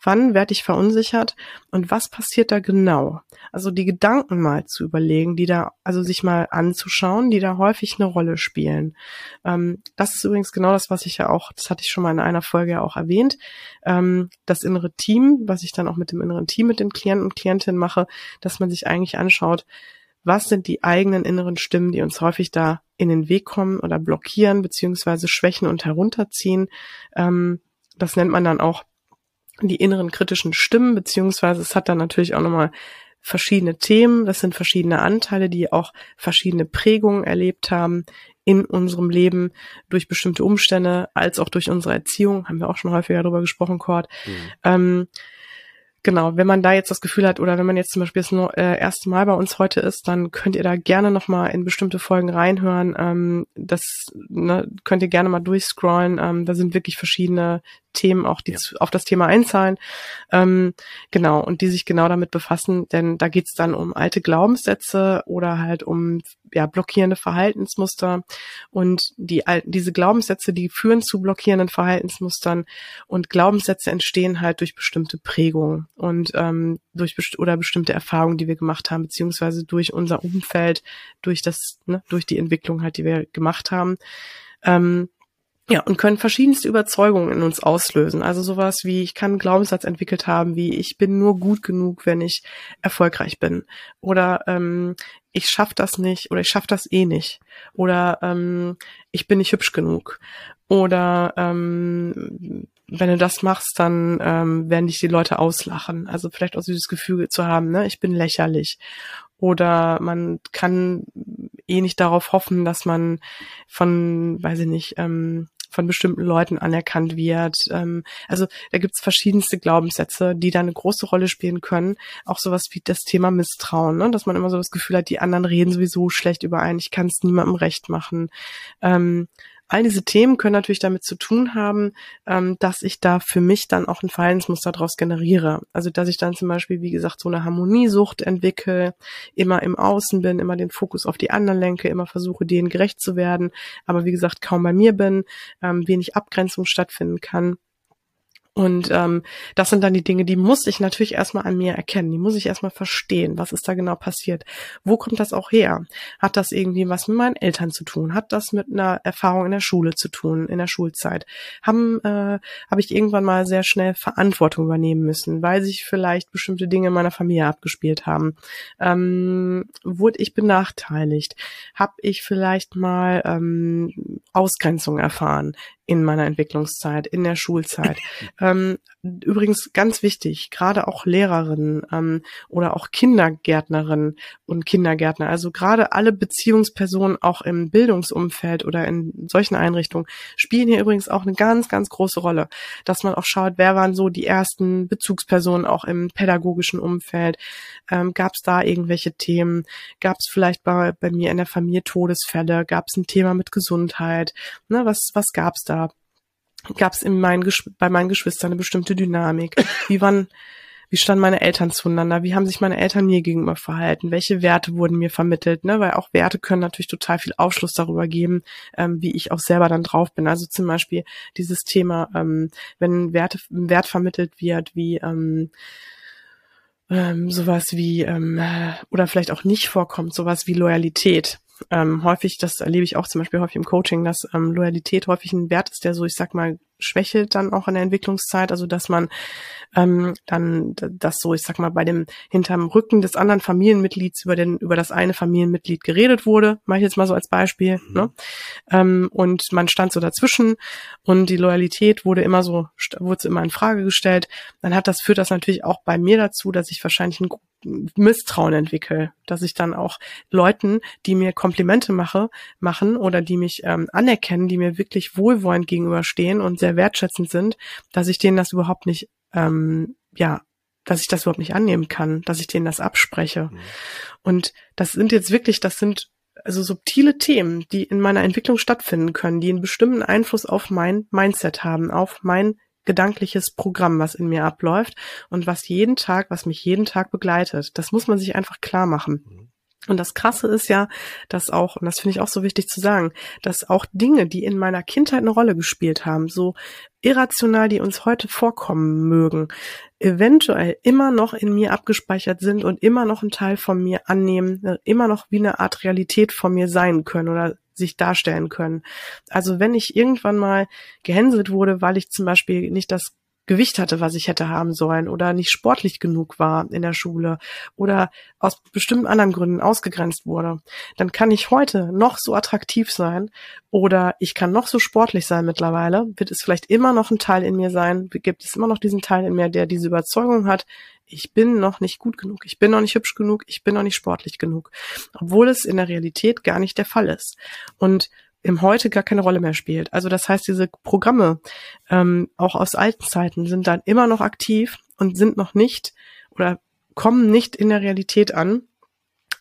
Speaker 2: wann werde ich verunsichert und was passiert da genau? Also die Gedanken mal zu überlegen, die da, also sich mal anzuschauen, die da häufig eine Rolle spielen. Ähm, das ist übrigens genau das, was ich ja auch, das hatte ich schon mal in einer Folge ja auch erwähnt, ähm, das innere Team, was ich dann auch mit dem inneren Team mit den Klienten und Klientinnen mache, dass man sich eigentlich anschaut, was sind die eigenen inneren Stimmen, die uns häufig da in den Weg kommen oder blockieren, beziehungsweise schwächen und herunterziehen. Ähm, das nennt man dann auch die inneren kritischen Stimmen, beziehungsweise es hat dann natürlich auch nochmal verschiedene Themen, das sind verschiedene Anteile, die auch verschiedene Prägungen erlebt haben in unserem Leben durch bestimmte Umstände, als auch durch unsere Erziehung, haben wir auch schon häufiger darüber gesprochen, Cord. Mhm. Ähm, genau, wenn man da jetzt das Gefühl hat oder wenn man jetzt zum Beispiel das äh, erste Mal bei uns heute ist, dann könnt ihr da gerne nochmal in bestimmte Folgen reinhören. Ähm, das ne, könnt ihr gerne mal durchscrollen. Ähm, da sind wirklich verschiedene Themen auch, die ja. auf das Thema einzahlen. Ähm, genau, und die sich genau damit befassen, denn da geht's dann um alte Glaubenssätze oder halt um ja, blockierende Verhaltensmuster. Und die, diese Glaubenssätze, die führen zu blockierenden Verhaltensmustern und Glaubenssätze entstehen halt durch bestimmte Prägungen und ähm, durch best oder bestimmte Erfahrungen, die wir gemacht haben, beziehungsweise durch unser Umfeld, durch das, ne, durch die Entwicklung halt, die wir gemacht haben. Ähm, ja, und können verschiedenste Überzeugungen in uns auslösen. Also sowas wie, ich kann einen Glaubenssatz entwickelt haben, wie ich bin nur gut genug, wenn ich erfolgreich bin. Oder ähm, ich schaff das nicht oder ich schaff das eh nicht. Oder ähm, ich bin nicht hübsch genug. Oder ähm, wenn du das machst, dann ähm, werden dich die Leute auslachen. Also vielleicht auch dieses Gefühl zu haben, ne, ich bin lächerlich. Oder man kann eh nicht darauf hoffen, dass man von, weiß ich nicht, ähm, von bestimmten Leuten anerkannt wird. Ähm, also da gibt's verschiedenste Glaubenssätze, die da eine große Rolle spielen können. Auch sowas wie das Thema Misstrauen, ne? dass man immer so das Gefühl hat, die anderen reden sowieso schlecht über einen, ich kann es niemandem recht machen. Ähm, All diese Themen können natürlich damit zu tun haben, ähm, dass ich da für mich dann auch ein Verhaltensmuster daraus generiere. Also dass ich dann zum Beispiel, wie gesagt, so eine Harmoniesucht entwickle, immer im Außen bin, immer den Fokus auf die anderen lenke, immer versuche, denen gerecht zu werden, aber wie gesagt, kaum bei mir bin, ähm, wenig Abgrenzung stattfinden kann. Und ähm, das sind dann die Dinge, die muss ich natürlich erstmal an mir erkennen. Die muss ich erstmal verstehen. Was ist da genau passiert? Wo kommt das auch her? Hat das irgendwie was mit meinen Eltern zu tun? Hat das mit einer Erfahrung in der Schule zu tun, in der Schulzeit? Haben äh, habe ich irgendwann mal sehr schnell Verantwortung übernehmen müssen, weil sich vielleicht bestimmte Dinge in meiner Familie abgespielt haben? Ähm, wurde ich benachteiligt? Habe ich vielleicht mal ähm, Ausgrenzung erfahren? In meiner Entwicklungszeit, in der Schulzeit. [laughs] ähm, übrigens ganz wichtig, gerade auch Lehrerinnen ähm, oder auch Kindergärtnerinnen und Kindergärtner, also gerade alle Beziehungspersonen auch im Bildungsumfeld oder in solchen Einrichtungen spielen hier übrigens auch eine ganz, ganz große Rolle, dass man auch schaut, wer waren so die ersten Bezugspersonen auch im pädagogischen Umfeld, ähm, gab es da irgendwelche Themen, gab es vielleicht bei, bei mir in der Familie Todesfälle, gab es ein Thema mit Gesundheit, ne, was, was gab es da? Gab es in meinen, bei meinen Geschwistern eine bestimmte Dynamik? Wie waren, wie standen meine Eltern zueinander? Wie haben sich meine Eltern mir gegenüber verhalten? Welche Werte wurden mir vermittelt? Ne? Weil auch Werte können natürlich total viel Aufschluss darüber geben, ähm, wie ich auch selber dann drauf bin. Also zum Beispiel dieses Thema, ähm, wenn Werte, Wert vermittelt wird, wie ähm, ähm, sowas wie ähm, oder vielleicht auch nicht vorkommt, sowas wie Loyalität ähm, häufig, das erlebe ich auch zum Beispiel häufig im Coaching, dass ähm, Loyalität häufig ein Wert ist, der so, ich sag mal, schwächelt dann auch in der Entwicklungszeit, also dass man ähm, dann das so, ich sag mal, bei dem hinterm Rücken des anderen Familienmitglieds über den über das eine Familienmitglied geredet wurde, mache ich jetzt mal so als Beispiel, mhm. ne? Ähm, und man stand so dazwischen und die Loyalität wurde immer so wurde so immer in Frage gestellt, dann hat das führt das natürlich auch bei mir dazu, dass ich wahrscheinlich ein Misstrauen entwickle, dass ich dann auch Leuten, die mir Komplimente mache, machen oder die mich ähm, anerkennen, die mir wirklich wohlwollend gegenüberstehen und sehr wertschätzend sind, dass ich denen das überhaupt nicht, ähm, ja, dass ich das überhaupt nicht annehmen kann, dass ich denen das abspreche. Mhm. Und das sind jetzt wirklich, das sind also subtile Themen, die in meiner Entwicklung stattfinden können, die einen bestimmten Einfluss auf mein Mindset haben, auf mein gedankliches Programm, was in mir abläuft und was jeden Tag, was mich jeden Tag begleitet. Das muss man sich einfach klar machen. Mhm. Und das Krasse ist ja, dass auch, und das finde ich auch so wichtig zu sagen, dass auch Dinge, die in meiner Kindheit eine Rolle gespielt haben, so irrational, die uns heute vorkommen mögen, eventuell immer noch in mir abgespeichert sind und immer noch ein Teil von mir annehmen, immer noch wie eine Art Realität von mir sein können oder sich darstellen können. Also wenn ich irgendwann mal gehänselt wurde, weil ich zum Beispiel nicht das Gewicht hatte, was ich hätte haben sollen oder nicht sportlich genug war in der Schule oder aus bestimmten anderen Gründen ausgegrenzt wurde, dann kann ich heute noch so attraktiv sein oder ich kann noch so sportlich sein mittlerweile, wird es vielleicht immer noch ein Teil in mir sein, gibt es immer noch diesen Teil in mir, der diese Überzeugung hat, ich bin noch nicht gut genug, ich bin noch nicht hübsch genug, ich bin noch nicht sportlich genug, obwohl es in der Realität gar nicht der Fall ist. Und im Heute gar keine Rolle mehr spielt. Also das heißt, diese Programme, ähm, auch aus alten Zeiten, sind dann immer noch aktiv und sind noch nicht oder kommen nicht in der Realität an.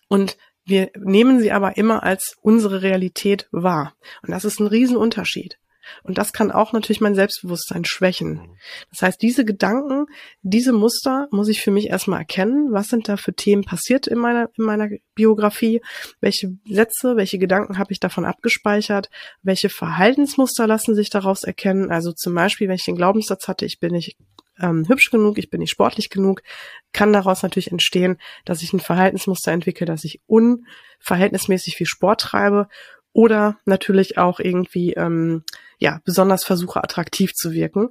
Speaker 2: Und wir nehmen sie aber immer als unsere Realität wahr. Und das ist ein Riesenunterschied. Und das kann auch natürlich mein Selbstbewusstsein schwächen. Mhm. Das heißt, diese Gedanken, diese Muster muss ich für mich erstmal erkennen. Was sind da für Themen passiert in meiner, in meiner Biografie? Welche Sätze, welche Gedanken habe ich davon abgespeichert? Welche Verhaltensmuster lassen sich daraus erkennen? Also zum Beispiel, wenn ich den Glaubenssatz hatte, ich bin nicht ähm, hübsch genug, ich bin nicht sportlich genug, kann daraus natürlich entstehen, dass ich ein Verhaltensmuster entwickle, dass ich unverhältnismäßig viel Sport treibe oder natürlich auch irgendwie ähm, ja besonders versuche attraktiv zu wirken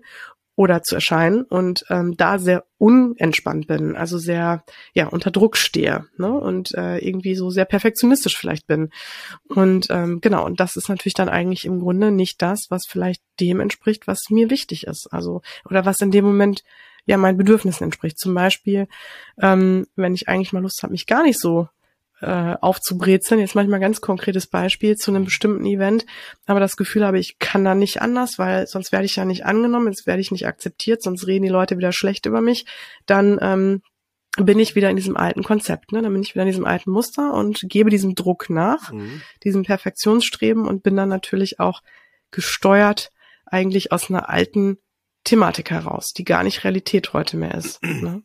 Speaker 2: oder zu erscheinen und ähm, da sehr unentspannt bin, also sehr ja unter Druck stehe ne? und äh, irgendwie so sehr perfektionistisch vielleicht bin und ähm, genau und das ist natürlich dann eigentlich im Grunde nicht das, was vielleicht dem entspricht, was mir wichtig ist, also oder was in dem Moment ja meinen Bedürfnissen entspricht. Zum Beispiel, ähm, wenn ich eigentlich mal Lust habe, mich gar nicht so äh, aufzubrezeln. Jetzt manchmal ganz konkretes Beispiel zu einem bestimmten Event, aber das Gefühl habe, ich kann da nicht anders, weil sonst werde ich ja nicht angenommen, jetzt werde ich nicht akzeptiert, sonst reden die Leute wieder schlecht über mich. Dann ähm, bin ich wieder in diesem alten Konzept, ne? Dann bin ich wieder in diesem alten Muster und gebe diesem Druck nach, mhm. diesem Perfektionsstreben und bin dann natürlich auch gesteuert eigentlich aus einer alten Thematik heraus, die gar nicht Realität heute mehr ist. Ne?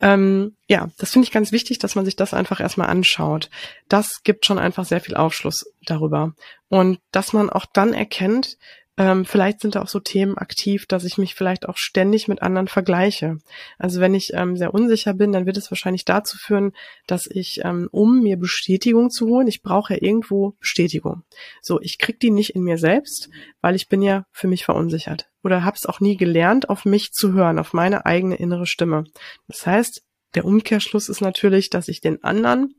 Speaker 2: Ähm, ja, das finde ich ganz wichtig, dass man sich das einfach erstmal anschaut. Das gibt schon einfach sehr viel Aufschluss darüber. Und dass man auch dann erkennt, ähm, vielleicht sind da auch so Themen aktiv, dass ich mich vielleicht auch ständig mit anderen vergleiche. Also wenn ich ähm, sehr unsicher bin, dann wird es wahrscheinlich dazu führen, dass ich, ähm, um mir Bestätigung zu holen, ich brauche ja irgendwo Bestätigung. So, ich krieg die nicht in mir selbst, weil ich bin ja für mich verunsichert. Oder habe es auch nie gelernt, auf mich zu hören, auf meine eigene innere Stimme. Das heißt, der Umkehrschluss ist natürlich, dass ich den anderen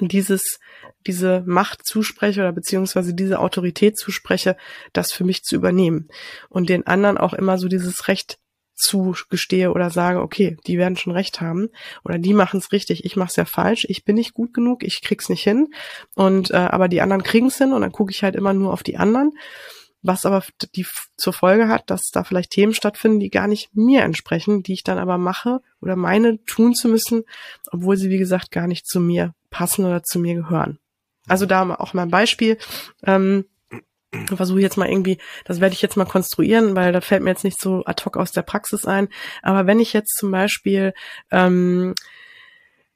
Speaker 2: dieses, diese Macht zuspreche oder beziehungsweise diese Autorität zuspreche, das für mich zu übernehmen. Und den anderen auch immer so dieses Recht zugestehe oder sage, okay, die werden schon recht haben oder die machen es richtig, ich mache es ja falsch, ich bin nicht gut genug, ich krieg's nicht hin. Und äh, aber die anderen kriegen es hin und dann gucke ich halt immer nur auf die anderen, was aber die zur Folge hat, dass da vielleicht Themen stattfinden, die gar nicht mir entsprechen, die ich dann aber mache oder meine tun zu müssen, obwohl sie wie gesagt gar nicht zu mir passen oder zu mir gehören. Also da auch mal ein Beispiel. Ähm, versuche jetzt mal irgendwie, das werde ich jetzt mal konstruieren, weil da fällt mir jetzt nicht so ad hoc aus der Praxis ein. Aber wenn ich jetzt zum Beispiel ähm,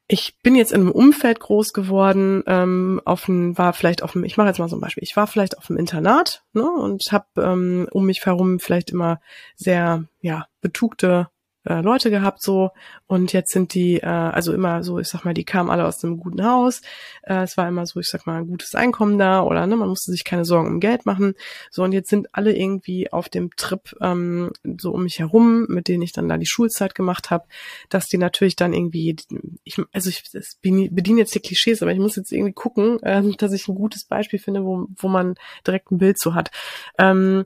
Speaker 2: ich bin jetzt in einem Umfeld groß geworden, ähm, auf ein, war vielleicht auf dem, ich mache jetzt mal so ein Beispiel, ich war vielleicht auf dem Internat ne, und habe ähm, um mich herum vielleicht immer sehr ja betugte äh, Leute gehabt so und jetzt sind die, äh, also immer so, ich sag mal, die kamen alle aus einem guten Haus. Äh, es war immer so, ich sag mal, ein gutes Einkommen da oder ne, man musste sich keine Sorgen um Geld machen. So und jetzt sind alle irgendwie auf dem Trip ähm, so um mich herum, mit denen ich dann da die Schulzeit gemacht habe, dass die natürlich dann irgendwie, ich, also ich bediene jetzt die Klischees, aber ich muss jetzt irgendwie gucken, äh, dass ich ein gutes Beispiel finde, wo, wo man direkt ein Bild zu hat. Ähm,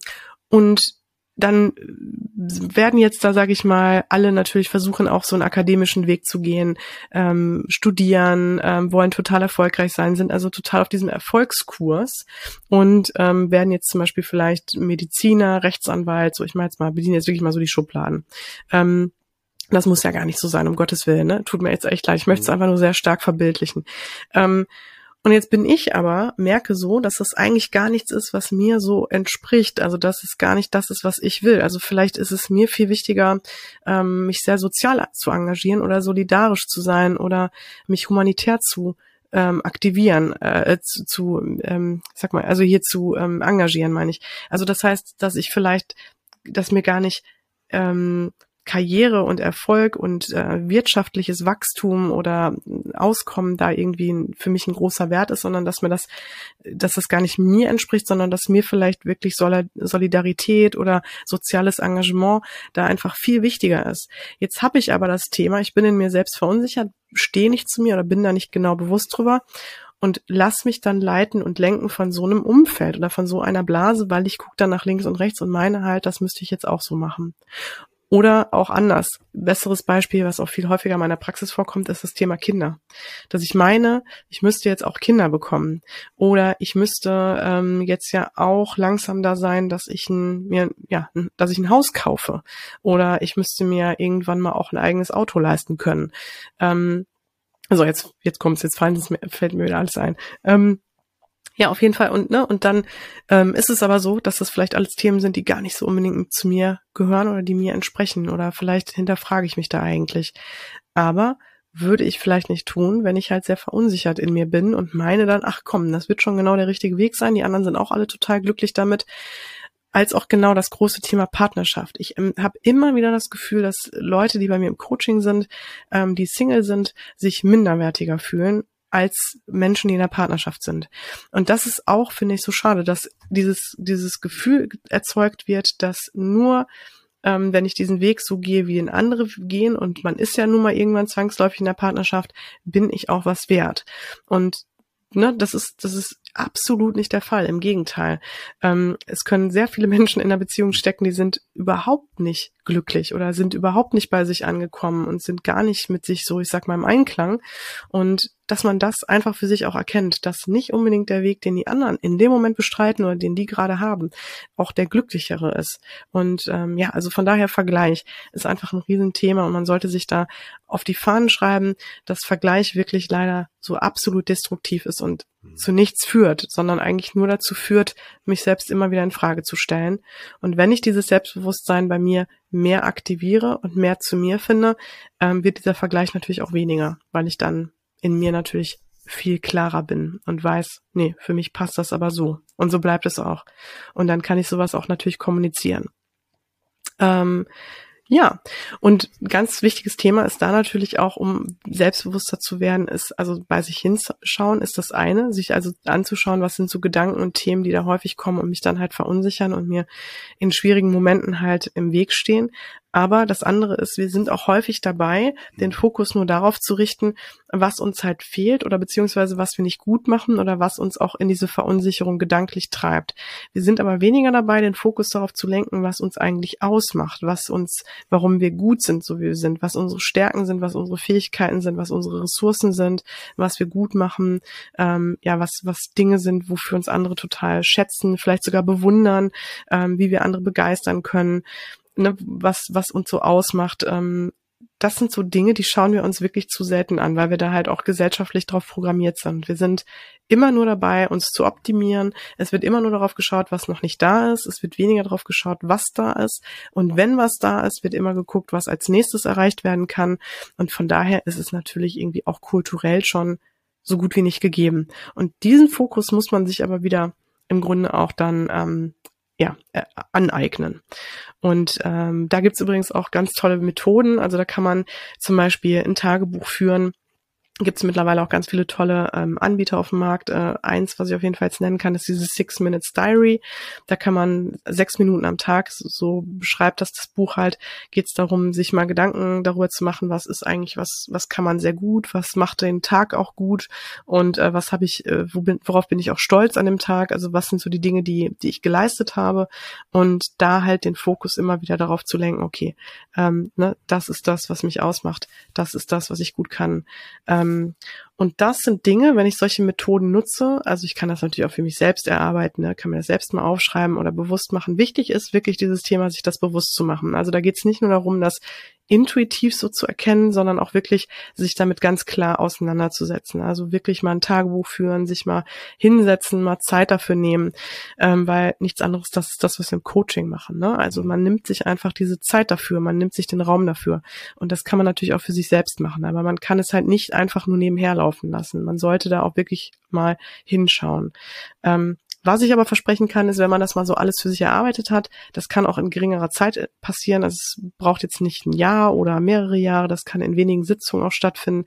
Speaker 2: und dann werden jetzt da, sage ich mal, alle natürlich versuchen, auch so einen akademischen Weg zu gehen, ähm, studieren, ähm, wollen total erfolgreich sein, sind also total auf diesem Erfolgskurs und ähm, werden jetzt zum Beispiel vielleicht Mediziner, Rechtsanwalt, so ich meine jetzt mal, bediene jetzt wirklich mal so die Schubladen. Ähm, das muss ja gar nicht so sein, um Gottes Willen, ne? Tut mir jetzt echt leid. Ich möchte es mhm. einfach nur sehr stark verbildlichen. Ähm, und jetzt bin ich aber, merke so, dass das eigentlich gar nichts ist, was mir so entspricht. Also dass es gar nicht das ist, was ich will. Also vielleicht ist es mir viel wichtiger, ähm, mich sehr sozial zu engagieren oder solidarisch zu sein oder mich humanitär zu ähm, aktivieren, äh, zu, zu ähm, sag mal, also hier zu ähm, engagieren, meine ich. Also das heißt, dass ich vielleicht, dass mir gar nicht ähm, Karriere und Erfolg und äh, wirtschaftliches Wachstum oder Auskommen da irgendwie für mich ein großer Wert ist, sondern dass mir das, dass das gar nicht mir entspricht, sondern dass mir vielleicht wirklich Solidarität oder soziales Engagement da einfach viel wichtiger ist. Jetzt habe ich aber das Thema, ich bin in mir selbst verunsichert, stehe nicht zu mir oder bin da nicht genau bewusst drüber und lass mich dann leiten und lenken von so einem Umfeld oder von so einer Blase, weil ich gucke dann nach links und rechts und meine halt, das müsste ich jetzt auch so machen. Oder auch anders. Besseres Beispiel, was auch viel häufiger in meiner Praxis vorkommt, ist das Thema Kinder. Dass ich meine, ich müsste jetzt auch Kinder bekommen. Oder ich müsste ähm, jetzt ja auch langsam da sein, dass ich ein, mir, ja, dass ich ein Haus kaufe. Oder ich müsste mir irgendwann mal auch ein eigenes Auto leisten können. Ähm, also jetzt, jetzt kommt's, jetzt fallen, fällt mir wieder alles ein. Ähm, ja, auf jeden Fall. Und, ne, und dann ähm, ist es aber so, dass das vielleicht alles Themen sind, die gar nicht so unbedingt zu mir gehören oder die mir entsprechen. Oder vielleicht hinterfrage ich mich da eigentlich. Aber würde ich vielleicht nicht tun, wenn ich halt sehr verunsichert in mir bin und meine dann, ach komm, das wird schon genau der richtige Weg sein. Die anderen sind auch alle total glücklich damit. Als auch genau das große Thema Partnerschaft. Ich ähm, habe immer wieder das Gefühl, dass Leute, die bei mir im Coaching sind, ähm, die Single sind, sich minderwertiger fühlen als Menschen, die in der Partnerschaft sind. Und das ist auch, finde ich, so schade, dass dieses, dieses Gefühl erzeugt wird, dass nur ähm, wenn ich diesen Weg so gehe, wie in andere gehen, und man ist ja nun mal irgendwann zwangsläufig in der Partnerschaft, bin ich auch was wert. Und ne, das ist, das ist absolut nicht der Fall. Im Gegenteil. Ähm, es können sehr viele [laughs] Menschen in einer Beziehung stecken, die sind überhaupt nicht glücklich oder sind überhaupt nicht bei sich angekommen und sind gar nicht mit sich so, ich sag mal, im Einklang. Und dass man das einfach für sich auch erkennt, dass nicht unbedingt der Weg, den die anderen in dem Moment bestreiten oder den die gerade haben, auch der glücklichere ist. Und ähm, ja, also von daher Vergleich ist einfach ein Riesenthema und man sollte sich da auf die Fahnen schreiben, dass Vergleich wirklich leider so absolut destruktiv ist und. Zu nichts führt, sondern eigentlich nur dazu führt, mich selbst immer wieder in Frage zu stellen. Und wenn ich dieses Selbstbewusstsein bei mir mehr aktiviere und mehr zu mir finde, ähm, wird dieser Vergleich natürlich auch weniger, weil ich dann in mir natürlich viel klarer bin und weiß, nee, für mich passt das aber so. Und so bleibt es auch. Und dann kann ich sowas auch natürlich kommunizieren. Ähm, ja, und ganz wichtiges Thema ist da natürlich auch, um selbstbewusster zu werden, ist also bei sich hinschauen ist das eine, sich also anzuschauen, was sind so Gedanken und Themen, die da häufig kommen und mich dann halt verunsichern und mir in schwierigen Momenten halt im Weg stehen. Aber das andere ist, wir sind auch häufig dabei, den Fokus nur darauf zu richten, was uns halt fehlt oder beziehungsweise was wir nicht gut machen oder was uns auch in diese Verunsicherung gedanklich treibt. Wir sind aber weniger dabei, den Fokus darauf zu lenken, was uns eigentlich ausmacht, was uns, warum wir gut sind, so wie wir sind, was unsere Stärken sind, was unsere Fähigkeiten sind, was unsere Ressourcen sind, was wir gut machen, ähm, ja, was, was Dinge sind, wofür uns andere total schätzen, vielleicht sogar bewundern, ähm, wie wir andere begeistern können, ne, was, was uns so ausmacht. Ähm, das sind so Dinge, die schauen wir uns wirklich zu selten an, weil wir da halt auch gesellschaftlich drauf programmiert sind. Wir sind immer nur dabei, uns zu optimieren. Es wird immer nur darauf geschaut, was noch nicht da ist. Es wird weniger darauf geschaut, was da ist. Und wenn was da ist, wird immer geguckt, was als nächstes erreicht werden kann. Und von daher ist es natürlich irgendwie auch kulturell schon so gut wie nicht gegeben. Und diesen Fokus muss man sich aber wieder im Grunde auch dann ähm, ja, äh, aneignen. Und ähm, da gibt's übrigens auch ganz tolle Methoden. Also da kann man zum Beispiel ein Tagebuch führen, gibt es mittlerweile auch ganz viele tolle ähm, Anbieter auf dem Markt. Äh, eins, was ich auf jeden Fall jetzt nennen kann, ist dieses Six Minutes Diary. Da kann man sechs Minuten am Tag, so beschreibt das das Buch halt, geht es darum, sich mal Gedanken darüber zu machen, was ist eigentlich, was, was kann man sehr gut, was macht den Tag auch gut und äh, was habe ich, äh, wo bin, worauf bin ich auch stolz an dem Tag, also was sind so die Dinge, die, die ich geleistet habe und da halt den Fokus immer wieder darauf zu lenken, okay, ähm, ne, das ist das, was mich ausmacht, das ist das, was ich gut kann. Ähm, ähm, und das sind Dinge, wenn ich solche Methoden nutze, also ich kann das natürlich auch für mich selbst erarbeiten, ne, kann mir das selbst mal aufschreiben oder bewusst machen. Wichtig ist wirklich dieses Thema, sich das bewusst zu machen. Also da geht es nicht nur darum, dass intuitiv so zu erkennen, sondern auch wirklich sich damit ganz klar auseinanderzusetzen. Also wirklich mal ein Tagebuch führen, sich mal hinsetzen, mal Zeit dafür nehmen, ähm, weil nichts anderes, das ist das, was wir im Coaching machen. Ne? Also man nimmt sich einfach diese Zeit dafür, man nimmt sich den Raum dafür. Und das kann man natürlich auch für sich selbst machen, aber man kann es halt nicht einfach nur nebenher laufen lassen. Man sollte da auch wirklich mal hinschauen. Ähm, was ich aber versprechen kann, ist, wenn man das mal so alles für sich erarbeitet hat, das kann auch in geringerer Zeit äh, passieren. Also es braucht jetzt nicht ein Jahr oder mehrere Jahre, das kann in wenigen Sitzungen auch stattfinden,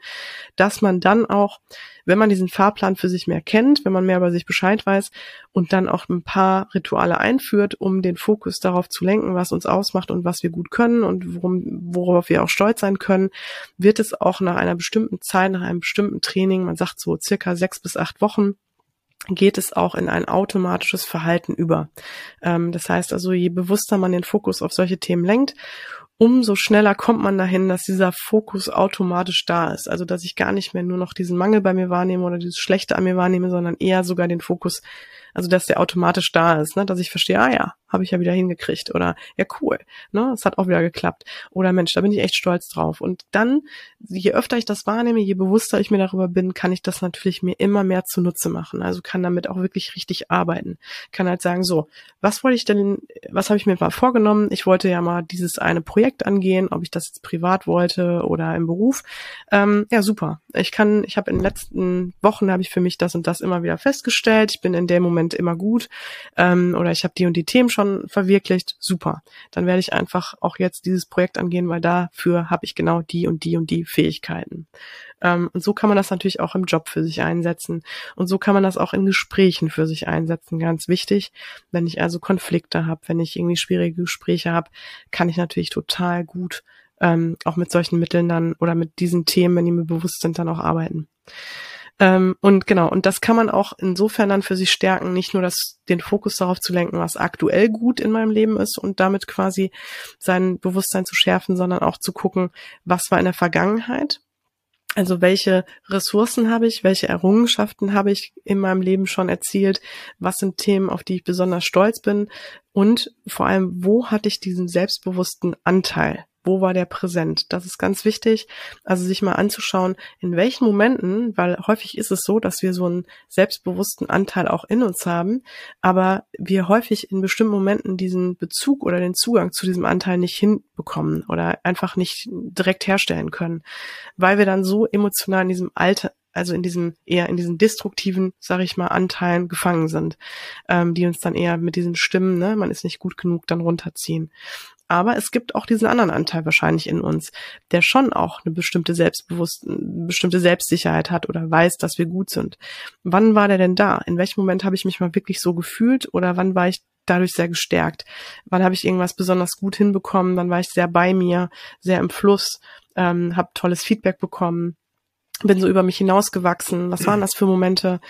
Speaker 2: dass man dann auch, wenn man diesen Fahrplan für sich mehr kennt, wenn man mehr über sich Bescheid weiß und dann auch ein paar Rituale einführt, um den Fokus darauf zu lenken, was uns ausmacht und was wir gut können und worum, worauf wir auch stolz sein können, wird es auch nach einer bestimmten Zeit, nach einem bestimmten Training, man sagt so circa sechs bis acht Wochen, geht es auch in ein automatisches Verhalten über. Ähm, das heißt also, je bewusster man den Fokus auf solche Themen lenkt, umso schneller kommt man dahin, dass dieser Fokus automatisch da ist. Also, dass ich gar nicht mehr nur noch diesen Mangel bei mir wahrnehme oder dieses Schlechte an mir wahrnehme, sondern eher sogar den Fokus, also dass der automatisch da ist, ne? dass ich verstehe, ah ja, habe ich ja wieder hingekriegt oder ja cool, ne, es hat auch wieder geklappt oder Mensch, da bin ich echt stolz drauf. Und dann, je öfter ich das wahrnehme, je bewusster ich mir darüber bin, kann ich das natürlich mir immer mehr zunutze machen. Also kann damit auch wirklich richtig arbeiten. Kann halt sagen, so, was wollte ich denn, was habe ich mir mal vorgenommen? Ich wollte ja mal dieses eine Projekt angehen, ob ich das jetzt privat wollte oder im Beruf. Ähm, ja, super. Ich kann, ich habe in den letzten Wochen habe ich für mich das und das immer wieder festgestellt. Ich bin in dem Moment immer gut ähm, oder ich habe die und die Themen schon schon verwirklicht, super. Dann werde ich einfach auch jetzt dieses Projekt angehen, weil dafür habe ich genau die und die und die Fähigkeiten. Ähm, und so kann man das natürlich auch im Job für sich einsetzen. Und so kann man das auch in Gesprächen für sich einsetzen. Ganz wichtig. Wenn ich also Konflikte habe, wenn ich irgendwie schwierige Gespräche habe, kann ich natürlich total gut ähm, auch mit solchen Mitteln dann oder mit diesen Themen, wenn die mir bewusst sind, dann auch arbeiten. Ähm, und genau, und das kann man auch insofern dann für sich stärken, nicht nur das, den Fokus darauf zu lenken, was aktuell gut in meinem Leben ist und damit quasi sein Bewusstsein zu schärfen, sondern auch zu gucken, was war in der Vergangenheit. Also welche Ressourcen habe ich, welche Errungenschaften habe ich in meinem Leben schon erzielt, was sind Themen, auf die ich besonders stolz bin und vor allem, wo hatte ich diesen selbstbewussten Anteil? Wo war der präsent? Das ist ganz wichtig, also sich mal anzuschauen, in welchen Momenten, weil häufig ist es so, dass wir so einen selbstbewussten Anteil auch in uns haben, aber wir häufig in bestimmten Momenten diesen Bezug oder den Zugang zu diesem Anteil nicht hinbekommen oder einfach nicht direkt herstellen können, weil wir dann so emotional in diesem Alter, also in diesem eher in diesen destruktiven, sag ich mal, Anteilen gefangen sind, ähm, die uns dann eher mit diesen Stimmen, ne, man ist nicht gut genug, dann runterziehen. Aber es gibt auch diesen anderen Anteil wahrscheinlich in uns, der schon auch eine bestimmte Selbstbewusst, eine bestimmte Selbstsicherheit hat oder weiß, dass wir gut sind. Wann war der denn da? In welchem Moment habe ich mich mal wirklich so gefühlt oder wann war ich dadurch sehr gestärkt. Wann habe ich irgendwas besonders gut hinbekommen? Dann war ich sehr bei mir, sehr im Fluss, ähm, habe tolles Feedback bekommen, bin so über mich hinausgewachsen. Was waren das für Momente?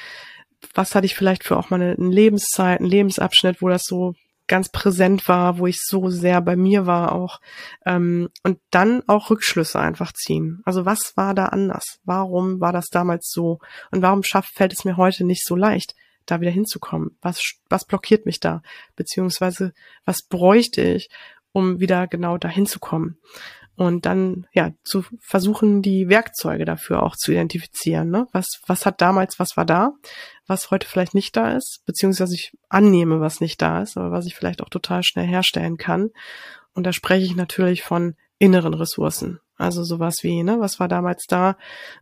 Speaker 2: Was hatte ich vielleicht für auch mal eine Lebenszeit, einen Lebensabschnitt, wo das so ganz präsent war, wo ich so sehr bei mir war auch. Ähm, und dann auch Rückschlüsse einfach ziehen. Also was war da anders? Warum war das damals so? Und warum schafft, fällt es mir heute nicht so leicht, da wieder hinzukommen? Was, was blockiert mich da? Beziehungsweise was bräuchte ich, um wieder genau dahin zu kommen? Und dann ja zu versuchen, die Werkzeuge dafür auch zu identifizieren. Ne? Was, was hat damals, was war da, was heute vielleicht nicht da ist, beziehungsweise ich annehme, was nicht da ist, aber was ich vielleicht auch total schnell herstellen kann. Und da spreche ich natürlich von inneren Ressourcen. Also sowas wie, ne, was war damals da?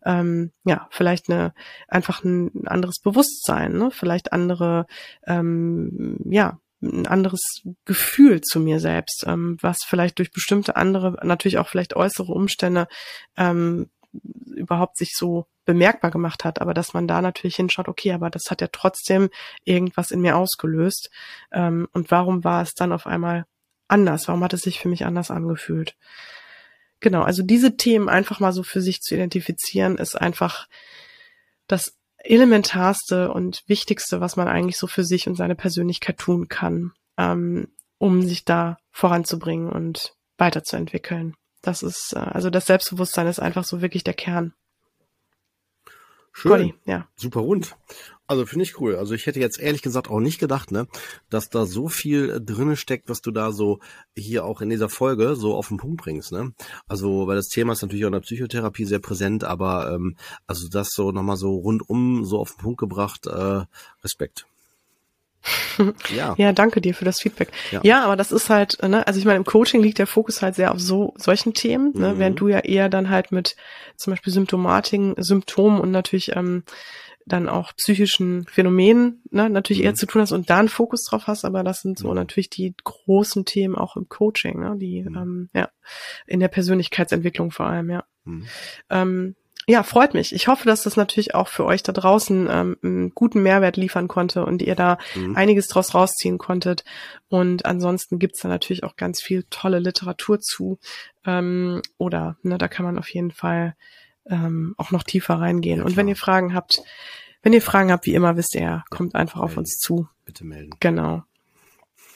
Speaker 2: Ähm, ja, vielleicht eine einfach ein anderes Bewusstsein, ne? vielleicht andere, ähm, ja, ein anderes Gefühl zu mir selbst, ähm, was vielleicht durch bestimmte andere, natürlich auch vielleicht äußere Umstände ähm, überhaupt sich so bemerkbar gemacht hat, aber dass man da natürlich hinschaut, okay, aber das hat ja trotzdem irgendwas in mir ausgelöst. Ähm, und warum war es dann auf einmal anders? Warum hat es sich für mich anders angefühlt? Genau, also diese Themen einfach mal so für sich zu identifizieren, ist einfach das elementarste und wichtigste, was man eigentlich so für sich und seine Persönlichkeit tun kann, ähm, um sich da voranzubringen und weiterzuentwickeln. Das ist, äh, also das Selbstbewusstsein ist einfach so wirklich der Kern.
Speaker 1: Schön. Conny, ja. Super rund. Also finde ich cool. Also ich hätte jetzt ehrlich gesagt auch nicht gedacht, ne, dass da so viel äh, drinne steckt, was du da so hier auch in dieser Folge so auf den Punkt bringst, ne? Also weil das Thema ist natürlich auch in der Psychotherapie sehr präsent, aber ähm, also das so nochmal so rundum so auf den Punkt gebracht, äh, Respekt. [laughs]
Speaker 2: ja. ja, danke dir für das Feedback. Ja. ja, aber das ist halt, ne, also ich meine, im Coaching liegt der Fokus halt sehr auf so solchen Themen, ne, mhm. während du ja eher dann halt mit zum Beispiel Symptomatiken, Symptomen und natürlich ähm, dann auch psychischen Phänomenen ne, natürlich mhm. eher zu tun hast und da einen Fokus drauf hast, aber das sind so mhm. natürlich die großen Themen auch im Coaching, ne, die mhm. ähm, ja in der Persönlichkeitsentwicklung vor allem, ja. Mhm. Ähm, ja, freut mich. Ich hoffe, dass das natürlich auch für euch da draußen ähm, einen guten Mehrwert liefern konnte und ihr da mhm. einiges draus rausziehen konntet. Und ansonsten gibt's da natürlich auch ganz viel tolle Literatur zu. Ähm, oder ne, da kann man auf jeden Fall ähm, auch noch tiefer reingehen. Ja, und wenn ihr Fragen habt, wenn ihr Fragen habt, wie immer, wisst ihr, kommt einfach melden. auf uns zu.
Speaker 1: Bitte melden.
Speaker 2: Genau.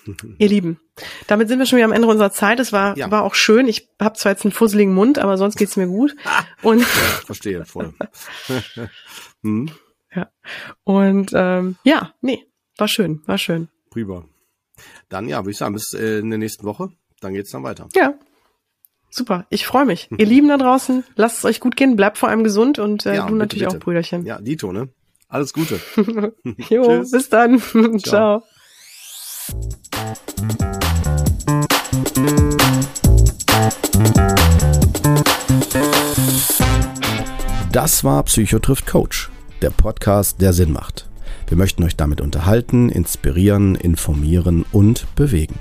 Speaker 2: [laughs] ihr Lieben, damit sind wir schon wieder am Ende unserer Zeit. Es war, ja. war auch schön. Ich habe zwar jetzt einen fusseligen Mund, aber sonst geht's mir gut. Und ja,
Speaker 1: verstehe, voll. [laughs]
Speaker 2: hm. Ja. Und ähm, ja, nee, war schön, war schön.
Speaker 1: Prima. Dann ja, würde ich sagen, bis äh, in der nächsten Woche. Dann geht's dann weiter.
Speaker 2: Ja, Super, ich freue mich. [laughs] Ihr Lieben da draußen, lasst es euch gut gehen, bleibt vor allem gesund und äh, ja, du bitte, natürlich bitte. auch, Brüderchen.
Speaker 1: Ja, Dito, ne? Alles Gute. [laughs]
Speaker 2: jo, bis dann. Ciao. Ciao.
Speaker 1: Das war Psychotrift Coach, der Podcast, der Sinn macht. Wir möchten euch damit unterhalten, inspirieren, informieren und bewegen.